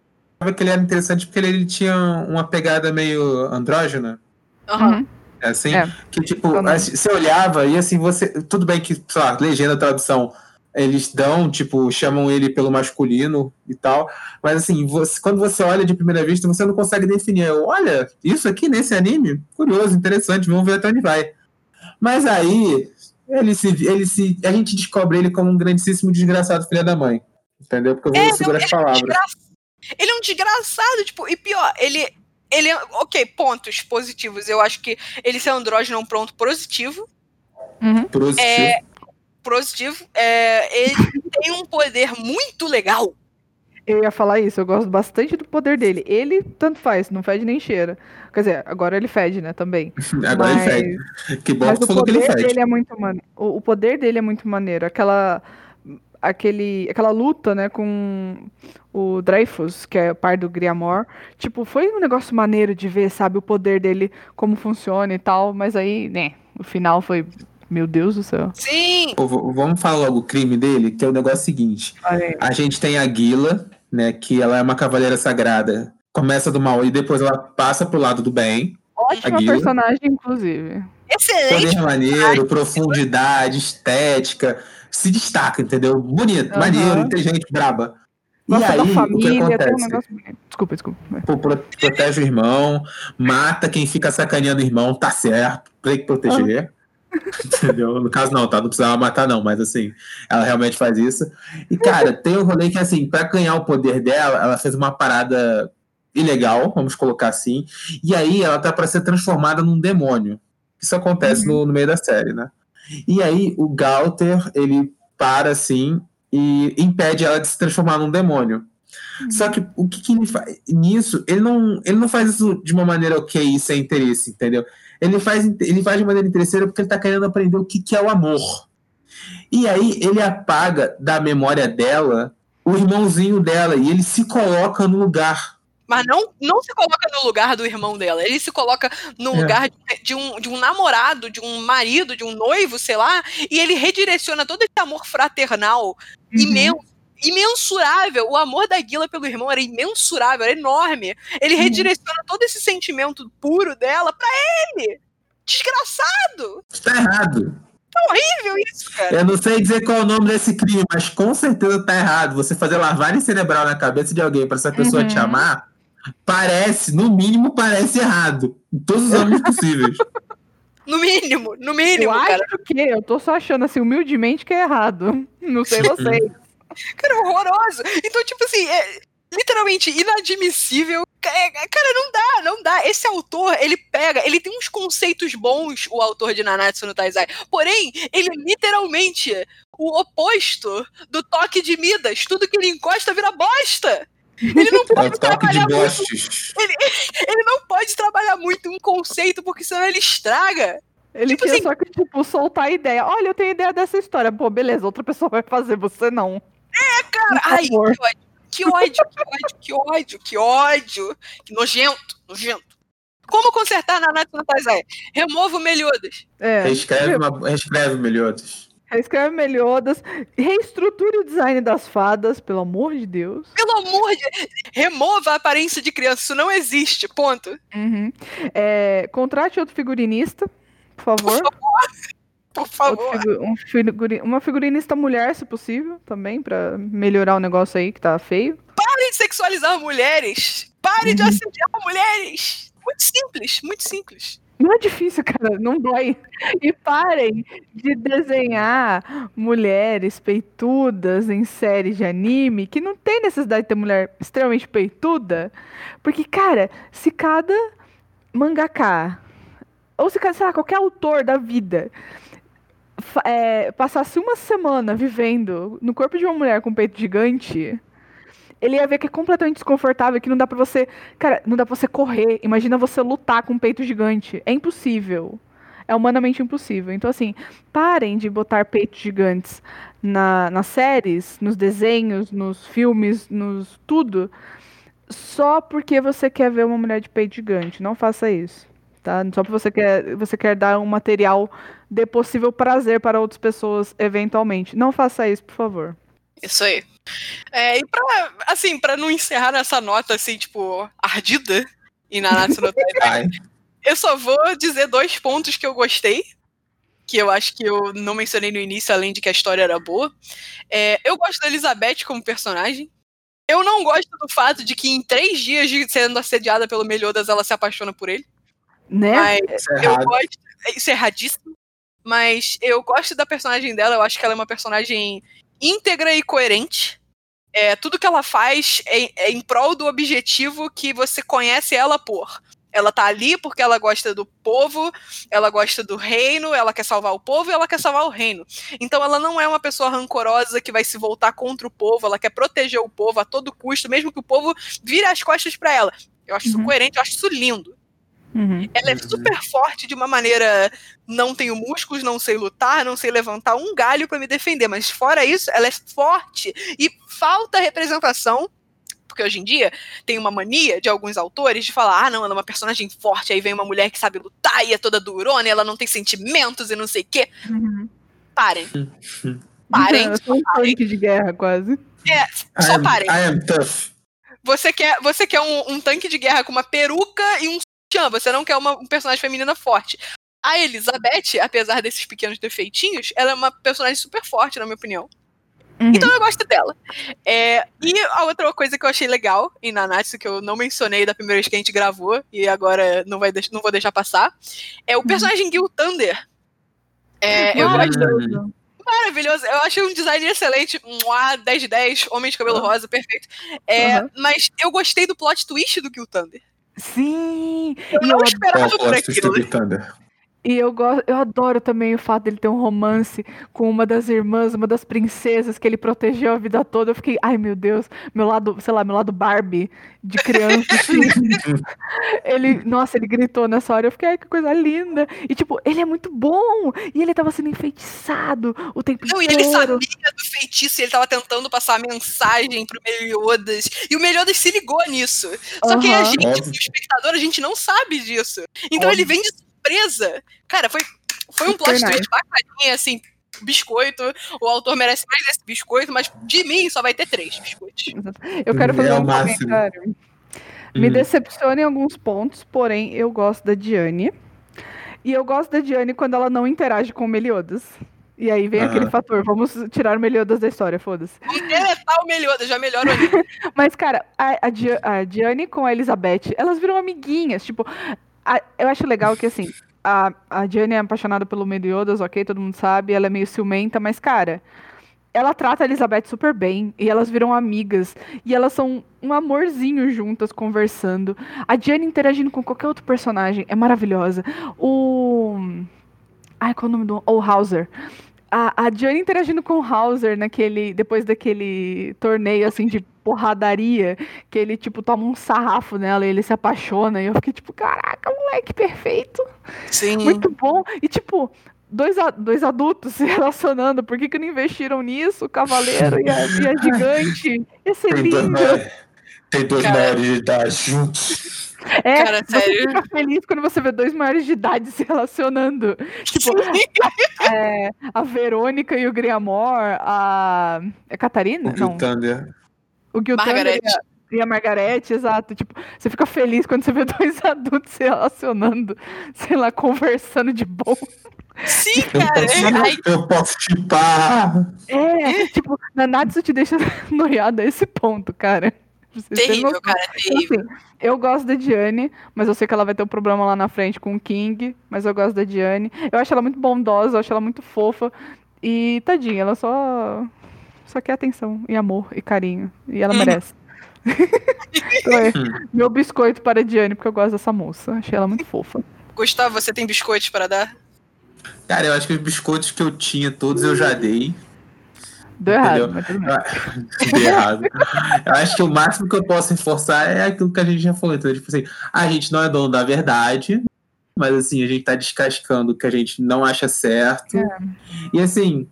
[SPEAKER 4] que ele era interessante porque ele, ele tinha uma pegada meio andrógena.
[SPEAKER 3] Aham.
[SPEAKER 2] Uhum.
[SPEAKER 4] É assim,
[SPEAKER 2] É.
[SPEAKER 4] que tipo, assim, você olhava e assim, você. Tudo bem que, sei lá, legenda, tradução, eles dão, tipo, chamam ele pelo masculino e tal. Mas assim, você, quando você olha de primeira vista, você não consegue definir. Olha, isso aqui nesse anime? Curioso, interessante, vamos ver até onde vai. Mas aí, ele se, ele se. A gente descobre ele como um grandíssimo desgraçado filho da mãe. Entendeu? Porque eu vou
[SPEAKER 3] É,
[SPEAKER 4] segurar as palavras.
[SPEAKER 3] Desgraça- Ele é um desgraçado, tipo, e pior, ele. Ele é. Ok, pontos positivos. Eu acho que ele ser andrógeno é um ponto positivo.
[SPEAKER 2] Uhum.
[SPEAKER 4] Positivo.
[SPEAKER 3] É, positivo. É, ele tem um poder muito legal.
[SPEAKER 2] Eu ia falar isso, eu gosto bastante do poder dele. Ele tanto faz, não fede nem cheira. Quer dizer, agora ele fede, né, também.
[SPEAKER 4] Agora
[SPEAKER 2] mas,
[SPEAKER 4] ele fede. Que bom
[SPEAKER 2] mas
[SPEAKER 4] que
[SPEAKER 2] o
[SPEAKER 4] falou que ele
[SPEAKER 2] poder
[SPEAKER 4] fede.
[SPEAKER 2] dele é muito mano. O, o poder dele é muito maneiro. Aquela aquele aquela luta, né, com o Dreyfus, que é o par do Griamor. Tipo, foi um negócio maneiro de ver, sabe, o poder dele como funciona e tal, mas aí, né, o final foi meu Deus do céu.
[SPEAKER 3] Sim.
[SPEAKER 4] Pô, Vamos falar logo o crime dele, que é o negócio seguinte.
[SPEAKER 2] Aí,
[SPEAKER 4] A gente tem a Guila, né? Que ela é uma cavaleira sagrada. Começa do mal e depois ela passa pro lado do bem.
[SPEAKER 2] ótima personagem, inclusive.
[SPEAKER 3] Excelente.
[SPEAKER 4] Poder maneiro, profundidade, estética. Se destaca, entendeu? Bonito,
[SPEAKER 2] Aham.
[SPEAKER 4] maneiro, inteligente, braba. E
[SPEAKER 2] Gosta
[SPEAKER 4] aí,
[SPEAKER 2] da
[SPEAKER 4] o que
[SPEAKER 2] família, um
[SPEAKER 4] acontece?
[SPEAKER 2] Desculpa, desculpa.
[SPEAKER 4] Pô, protege o irmão, mata quem fica sacaneando o irmão, tá certo, tem que proteger. Entendeu? No caso, não, tá? Não precisava matar, não, mas assim, ela realmente faz isso. E, cara, tem um rolê que, assim, pra ganhar o poder dela, ela fez uma parada ilegal, vamos colocar assim, e aí ela tá pra ser transformada num demônio. Isso acontece no, no meio da série, né? E aí o Galter, ele para assim e impede ela de se transformar num demônio. Só que o que, que ele faz nisso? Ele não, ele não faz isso de uma maneira ok e sem interesse, entendeu? Ele faz, ele faz de maneira interesseira porque ele tá querendo aprender o que, que é o amor. E aí ele apaga da memória dela o irmãozinho dela e ele se coloca no lugar.
[SPEAKER 3] Mas não, não se coloca no lugar do irmão dela. Ele se coloca no
[SPEAKER 4] É.
[SPEAKER 3] lugar de, de um, de um namorado, de um marido, de um noivo, sei lá, e ele redireciona todo esse amor fraternal
[SPEAKER 2] Uhum.
[SPEAKER 3] imenso. Imensurável, o amor da Guila pelo irmão era imensurável, era enorme. Ele redireciona todo esse sentimento puro dela pra ele. Desgraçado!
[SPEAKER 4] Tá errado.
[SPEAKER 3] Horrível isso, cara.
[SPEAKER 4] Eu não sei dizer qual é o nome desse crime, mas com certeza tá errado. Você fazer lavagem cerebral na cabeça de alguém pra essa pessoa te
[SPEAKER 2] Uhum.
[SPEAKER 4] amar, parece, no mínimo, parece errado. Em todos os âmbitos possíveis.
[SPEAKER 3] No mínimo, no
[SPEAKER 2] Eu
[SPEAKER 3] mínimo,
[SPEAKER 2] acho
[SPEAKER 3] cara.
[SPEAKER 2] que eu tô só achando assim, humildemente, que é errado. Não sei vocês.
[SPEAKER 3] Cara, horroroso. Então, tipo assim, é literalmente inadmissível. É, é, cara, não dá, não dá. Esse autor, ele pega, ele tem uns conceitos bons, o autor de Nanatsu no Taizai. Porém, ele é literalmente o oposto do toque de Midas. Tudo que ele encosta vira bosta. Ele não
[SPEAKER 4] É o
[SPEAKER 3] pode
[SPEAKER 4] de
[SPEAKER 3] trabalhar muito.
[SPEAKER 4] bostes.
[SPEAKER 3] Ele não pode trabalhar muito um conceito, porque senão ele estraga.
[SPEAKER 2] Ele
[SPEAKER 3] Tipo
[SPEAKER 2] tinha
[SPEAKER 3] assim-
[SPEAKER 2] só que, tipo, soltar a ideia. Olha, eu tenho ideia dessa história. Pô, beleza, outra pessoa vai fazer, você não.
[SPEAKER 3] Cara,
[SPEAKER 2] Por
[SPEAKER 3] ai, que ódio, que ódio, que ódio, que ódio. Que nojento, nojento. Como consertar Nanatsu no Taizai? Remova o Meliodas.
[SPEAKER 2] É.
[SPEAKER 4] Reescreve, uma, reescreve Meliodas.
[SPEAKER 2] Reescreve Meliodas. Reestruture o design das fadas, pelo amor de Deus.
[SPEAKER 3] Pelo amor de Remova a aparência de criança. Isso não existe. Ponto.
[SPEAKER 2] Uhum. É, contrate outro figurinista, por favor.
[SPEAKER 3] Por
[SPEAKER 2] Outro
[SPEAKER 3] favor.
[SPEAKER 2] figu- um figuri- uma figurinista mulher, se possível, também, pra melhorar o negócio aí que tá feio.
[SPEAKER 3] Pare de sexualizar mulheres. Pare de
[SPEAKER 2] Uhum.
[SPEAKER 3] assediar mulheres. Muito simples, muito simples.
[SPEAKER 2] Não é difícil, cara, não dói. E parem de desenhar mulheres peitudas em séries de anime, que não tem necessidade de ter mulher extremamente peituda. Porque, cara, se cada mangaká, ou se cada, sei lá, qualquer autor da vida é, passasse uma semana vivendo no corpo de uma mulher com peito gigante, ele ia ver que é completamente desconfortável, que não dá pra você. Cara, não dá pra você correr. Imagina você lutar com um peito gigante. É impossível. É humanamente impossível. Então, assim, parem de botar peitos gigantes na, nas séries, nos desenhos, nos filmes, nos tudo, só porque você quer ver uma mulher de peito gigante. Não faça isso. Tá? Só porque você quer, você quer dar um material de possível prazer para outras pessoas, eventualmente. Não faça isso, por favor.
[SPEAKER 3] Isso aí. É, e pra, assim, pra não encerrar nessa nota, assim, tipo, ardida, e na no Taizai, eu só vou dizer dois pontos que eu gostei, que eu acho que eu não mencionei no início, além de que a história era boa. É, eu gosto da Elizabeth como personagem. Eu não gosto do fato de que em três dias de sendo assediada pelo Meliodas, ela se apaixona por ele.
[SPEAKER 2] Né?
[SPEAKER 3] Mas
[SPEAKER 4] Isso é
[SPEAKER 3] eu
[SPEAKER 4] errado.
[SPEAKER 3] gosto. Isso é erradíssimo. Mas eu gosto da personagem dela, eu acho que ela é uma personagem íntegra e coerente. É, tudo que ela faz é, é em prol do objetivo que você conhece ela por. Ela tá ali porque ela gosta do povo, ela gosta do reino, ela quer salvar o povo e ela quer salvar o reino. Então ela não é uma pessoa rancorosa que vai se voltar contra o povo, ela quer proteger o povo a todo custo, mesmo que o povo vire as costas pra ela. Eu acho isso
[SPEAKER 2] Uhum.
[SPEAKER 3] coerente, eu acho isso lindo.
[SPEAKER 2] Uhum.
[SPEAKER 3] Ela é
[SPEAKER 4] Uhum.
[SPEAKER 3] super forte de uma maneira. Não tenho músculos, não sei lutar, não sei levantar um galho pra me defender. Mas fora isso, ela é forte. E falta representação. Porque hoje em dia tem uma mania de alguns autores de falar: ah, não, ela é uma personagem forte. Aí vem uma mulher que sabe lutar e é toda durona e ela não tem sentimentos e não sei o quê.
[SPEAKER 2] Uhum.
[SPEAKER 3] Parem. Parem.
[SPEAKER 2] Eu sou um tanque de guerra, quase.
[SPEAKER 4] I
[SPEAKER 3] Só
[SPEAKER 4] am,
[SPEAKER 3] parem.
[SPEAKER 4] I am tough.
[SPEAKER 3] Você quer, você quer um, um tanque de guerra com uma peruca e um sutiã. Você não quer uma, um personagem feminina forte. A Elizabeth, apesar desses pequenos defeitinhos, ela é uma personagem super forte, na minha opinião.
[SPEAKER 2] Uhum.
[SPEAKER 3] Então eu gosto dela. É, e a outra coisa que eu achei legal em Nanatsu, que eu não mencionei da primeira vez que a gente gravou, e agora não, vai não vou deixar passar, é o personagem Gil Thunder. É, eu gosto
[SPEAKER 2] Maravilhoso.
[SPEAKER 3] Eu achei um design excelente. Mua, 10 de 10, homem de cabelo rosa, perfeito. É. Mas eu gostei do plot twist do Kill Thunder.
[SPEAKER 2] Sim!
[SPEAKER 3] Eu
[SPEAKER 2] E
[SPEAKER 3] não
[SPEAKER 2] eu,
[SPEAKER 3] esperava por aquilo.
[SPEAKER 4] do Thunder?
[SPEAKER 2] E eu, gosto, eu adoro também o fato dele ter um romance com uma das irmãs, uma das princesas que ele protegeu a vida toda. Eu fiquei, ai meu Deus, meu lado, sei lá, meu lado Barbie de criança. assim. ele, nossa, ele gritou nessa hora. Eu fiquei, ai que coisa linda. E tipo, ele é muito bom. E ele tava sendo enfeitiçado o tempo
[SPEAKER 3] Não, e
[SPEAKER 2] inteiro.
[SPEAKER 3] ele sabia do feitiço, e ele tava tentando passar a mensagem pro Meliodas. E o Meliodas se ligou nisso. Só que a gente, como espectador, a gente não sabe disso. Então ele vem de surpresa. Cara, foi, foi um plot
[SPEAKER 2] nice.
[SPEAKER 3] twist bacaninha, assim, biscoito. O autor merece mais esse biscoito, mas de mim só vai ter três biscoitos.
[SPEAKER 2] Eu quero fazer
[SPEAKER 4] É
[SPEAKER 2] um
[SPEAKER 4] máximo.
[SPEAKER 2] comentário. Me
[SPEAKER 4] Hum.
[SPEAKER 2] decepciona em alguns pontos, porém eu gosto da Diane. E eu gosto da Diane quando ela não interage com o Meliodas. E aí vem
[SPEAKER 4] Aham.
[SPEAKER 2] aquele fator, vamos tirar o Meliodas da história, foda-se.
[SPEAKER 3] Deletar o Meliodas, já melhora o anime.
[SPEAKER 2] Mas, cara, a, a, a Diane com a Elizabeth, elas viram amiguinhas. Tipo, a- eu acho legal que, assim, a, a Diane é apaixonada pelo Meliodas, ok, todo mundo sabe, ela é meio ciumenta, mas, cara, ela trata a Elizabeth super bem e elas viram amigas e elas são um amorzinho juntas conversando. A Diane interagindo com qualquer outro personagem é maravilhosa. O. Ai, qual é o nome do. O Hauser. A, a Diane interagindo com o Hauser naquele. Depois daquele torneio assim de porradaria, que ele, tipo, toma um sarrafo nela e ele se apaixona. E eu fiquei, tipo, caraca, moleque perfeito.
[SPEAKER 3] Sim.
[SPEAKER 2] Muito bom. E, tipo, dois, a- dois adultos se relacionando. Por que, que não investiram nisso? O cavaleiro e a, e a gigante. Ia ser
[SPEAKER 4] Tem dois,
[SPEAKER 2] lindo.
[SPEAKER 4] tem dois
[SPEAKER 3] Cara.
[SPEAKER 4] maiores de idade juntos.
[SPEAKER 2] É,
[SPEAKER 3] Cara,
[SPEAKER 2] você
[SPEAKER 3] sério.
[SPEAKER 2] fica feliz quando você vê dois maiores de idade se relacionando. Tipo, é, a Verônica e o Griamor, a. É Catarina?
[SPEAKER 4] O
[SPEAKER 2] Não.
[SPEAKER 4] Thunder.
[SPEAKER 2] O Gil e a, a Margarete, exato. Tipo, você fica feliz quando você vê dois adultos se relacionando, sei lá, conversando de boa.
[SPEAKER 3] Sim,
[SPEAKER 4] Eu
[SPEAKER 3] cara.
[SPEAKER 4] eu posso chipar.
[SPEAKER 2] É, tipo, Nanatsu te deixa noiada a esse ponto, cara.
[SPEAKER 3] Terrível, cara, terrível.
[SPEAKER 2] assim, eu gosto da Diane, mas eu sei que ela vai ter um problema lá na frente com o King, mas eu gosto da Diane. Eu acho ela muito bondosa, eu acho ela muito fofa. E tadinha, ela só só quer atenção e amor e carinho, e ela
[SPEAKER 3] Uhum.
[SPEAKER 2] merece. então é, meu biscoito para a Diane, porque eu gosto dessa moça. Achei ela muito fofa.
[SPEAKER 3] Gustavo, você tem biscoitos para dar?
[SPEAKER 4] Cara, eu acho que os biscoitos que eu tinha, todos eu já dei.
[SPEAKER 2] Deu errado,
[SPEAKER 4] Entendeu?
[SPEAKER 2] mas tudo bem.
[SPEAKER 4] Dei errado. Eu acho que o máximo que eu posso reforçar é aquilo que a gente já falou. Então, tipo assim, a gente não é dono da verdade, mas assim, a gente tá descascando o que a gente não acha certo. E assim,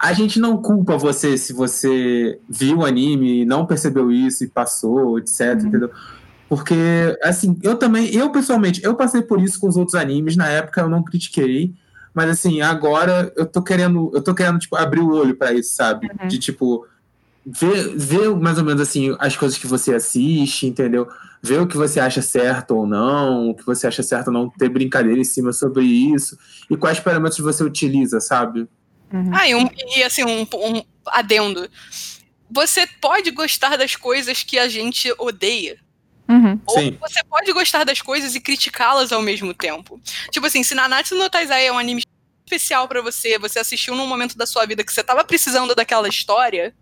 [SPEAKER 4] a gente não culpa você se você viu o anime e não percebeu isso e passou, etc, entendeu? Porque, assim, eu também, eu pessoalmente, eu passei por isso com os outros animes, na época eu não critiquei, mas assim, agora eu tô querendo, eu tô querendo, tipo, abrir o olho pra isso, sabe? De tipo, ver, ver mais ou menos assim as coisas que você assiste, entendeu? Ver o que você acha certo ou não, o que você acha certo ou não, ter brincadeira em cima sobre isso, e quais parâmetros você utiliza, sabe?
[SPEAKER 3] Uhum. Ah, e, um, e assim, um, um adendo. Você pode gostar das coisas que a gente odeia.
[SPEAKER 2] Uhum.
[SPEAKER 3] Ou Sim. você pode gostar das coisas e criticá-las ao mesmo tempo. Tipo assim, se Nanatsu no Taizai é um anime especial para você, você assistiu num momento da sua vida que você tava precisando daquela história,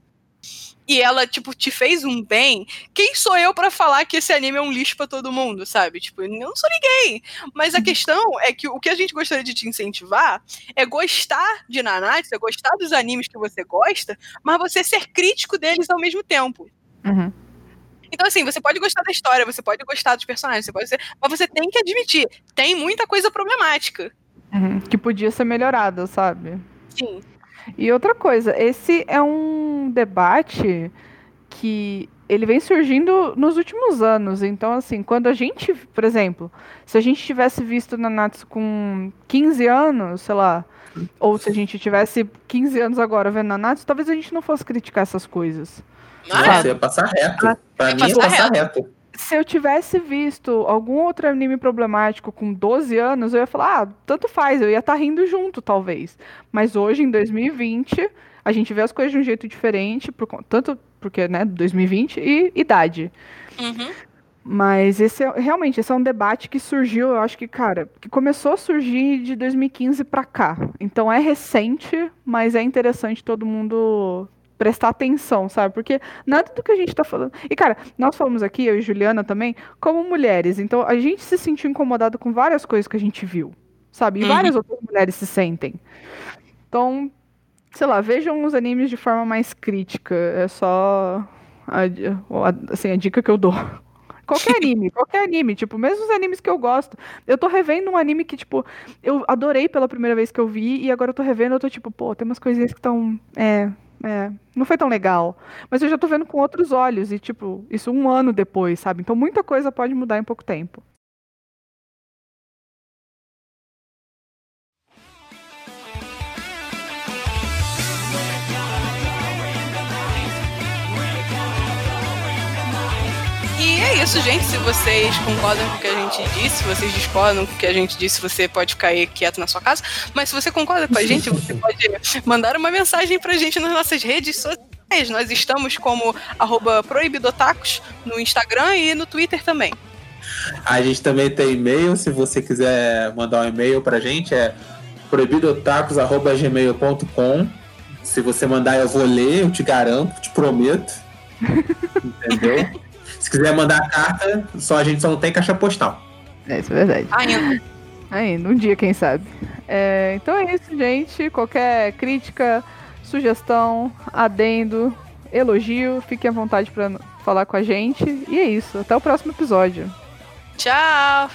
[SPEAKER 3] e ela, tipo, te fez um bem, quem sou eu para falar que esse anime é um lixo para todo mundo, sabe? Tipo, eu não sou ninguém. Mas a uhum. questão é que o que a gente gostaria de te incentivar é gostar de Nanatsu, é gostar dos animes que você gosta, mas você ser crítico deles ao mesmo tempo.
[SPEAKER 2] Uhum.
[SPEAKER 3] Então, assim, você pode gostar da história, você pode gostar dos personagens, você pode ser, mas você tem que admitir, tem muita coisa problemática.
[SPEAKER 2] Uhum. Que podia ser melhorada, sabe?
[SPEAKER 3] Sim.
[SPEAKER 2] E outra coisa, esse é um debate que ele vem surgindo nos últimos anos. Então, assim, quando a gente, por exemplo, se a gente tivesse visto Nanatsu com 15 anos, sei lá, ou se a gente tivesse 15 anos agora vendo Nanatsu, talvez a gente não fosse criticar essas coisas.
[SPEAKER 4] Ah, você ia passar reto. Ah, pra mim, ia passar reto. reto
[SPEAKER 2] se eu tivesse visto algum outro anime problemático com 12 anos, eu ia falar, ah, tanto faz, eu ia estar tá rindo junto, talvez. Mas hoje, em 2020, a gente vê as coisas de um jeito diferente, por, tanto porque, né, 2020 e idade.
[SPEAKER 3] Uhum.
[SPEAKER 2] Mas esse é, realmente, esse é um debate que surgiu, eu acho que, cara, que começou a surgir de 2015 para cá. Então é recente, mas é interessante todo mundo prestar atenção, sabe? Porque nada do que a gente tá falando. E, cara, nós falamos aqui, eu e Juliana também, como mulheres. Então, a gente se sentiu incomodado com várias coisas que a gente viu, sabe? E uhum. várias outras mulheres se sentem. Então, sei lá, vejam os animes de forma mais crítica. É só. A, a, assim, a dica que eu dou. Qualquer anime, qualquer anime, tipo, mesmo os animes que eu gosto. Eu tô revendo um anime que, tipo, eu adorei pela primeira vez que eu vi, e agora eu tô revendo, eu tô tipo, pô, tem umas coisinhas que estão. É, é, não foi tão legal. Mas eu já tô vendo com outros olhos, e tipo, isso um ano depois, sabe? Então muita coisa pode mudar em pouco tempo.
[SPEAKER 3] Isso, gente. Se vocês concordam com o que a gente disse, se vocês discordam com o que a gente disse, você pode ficar quieto na sua casa. Mas se você concorda com a gente, você pode mandar uma mensagem pra gente nas nossas redes sociais. Nós estamos como proibidotacos no Instagram e no Twitter também.
[SPEAKER 4] A gente também tem e-mail, se você quiser mandar um e-mail pra gente, é proibidotacos.gmail.com. Se você mandar, eu vou ler, eu te garanto, te prometo. Entendeu? Se quiser mandar a carta, só a gente só não tem caixa postal.
[SPEAKER 2] É, isso é verdade.
[SPEAKER 3] Ainda.
[SPEAKER 2] Ainda, um dia, quem sabe. É, então é isso, gente. Qualquer crítica, sugestão, adendo, elogio, fique à vontade para falar com a gente. E é isso. Até o próximo episódio.
[SPEAKER 3] Tchau!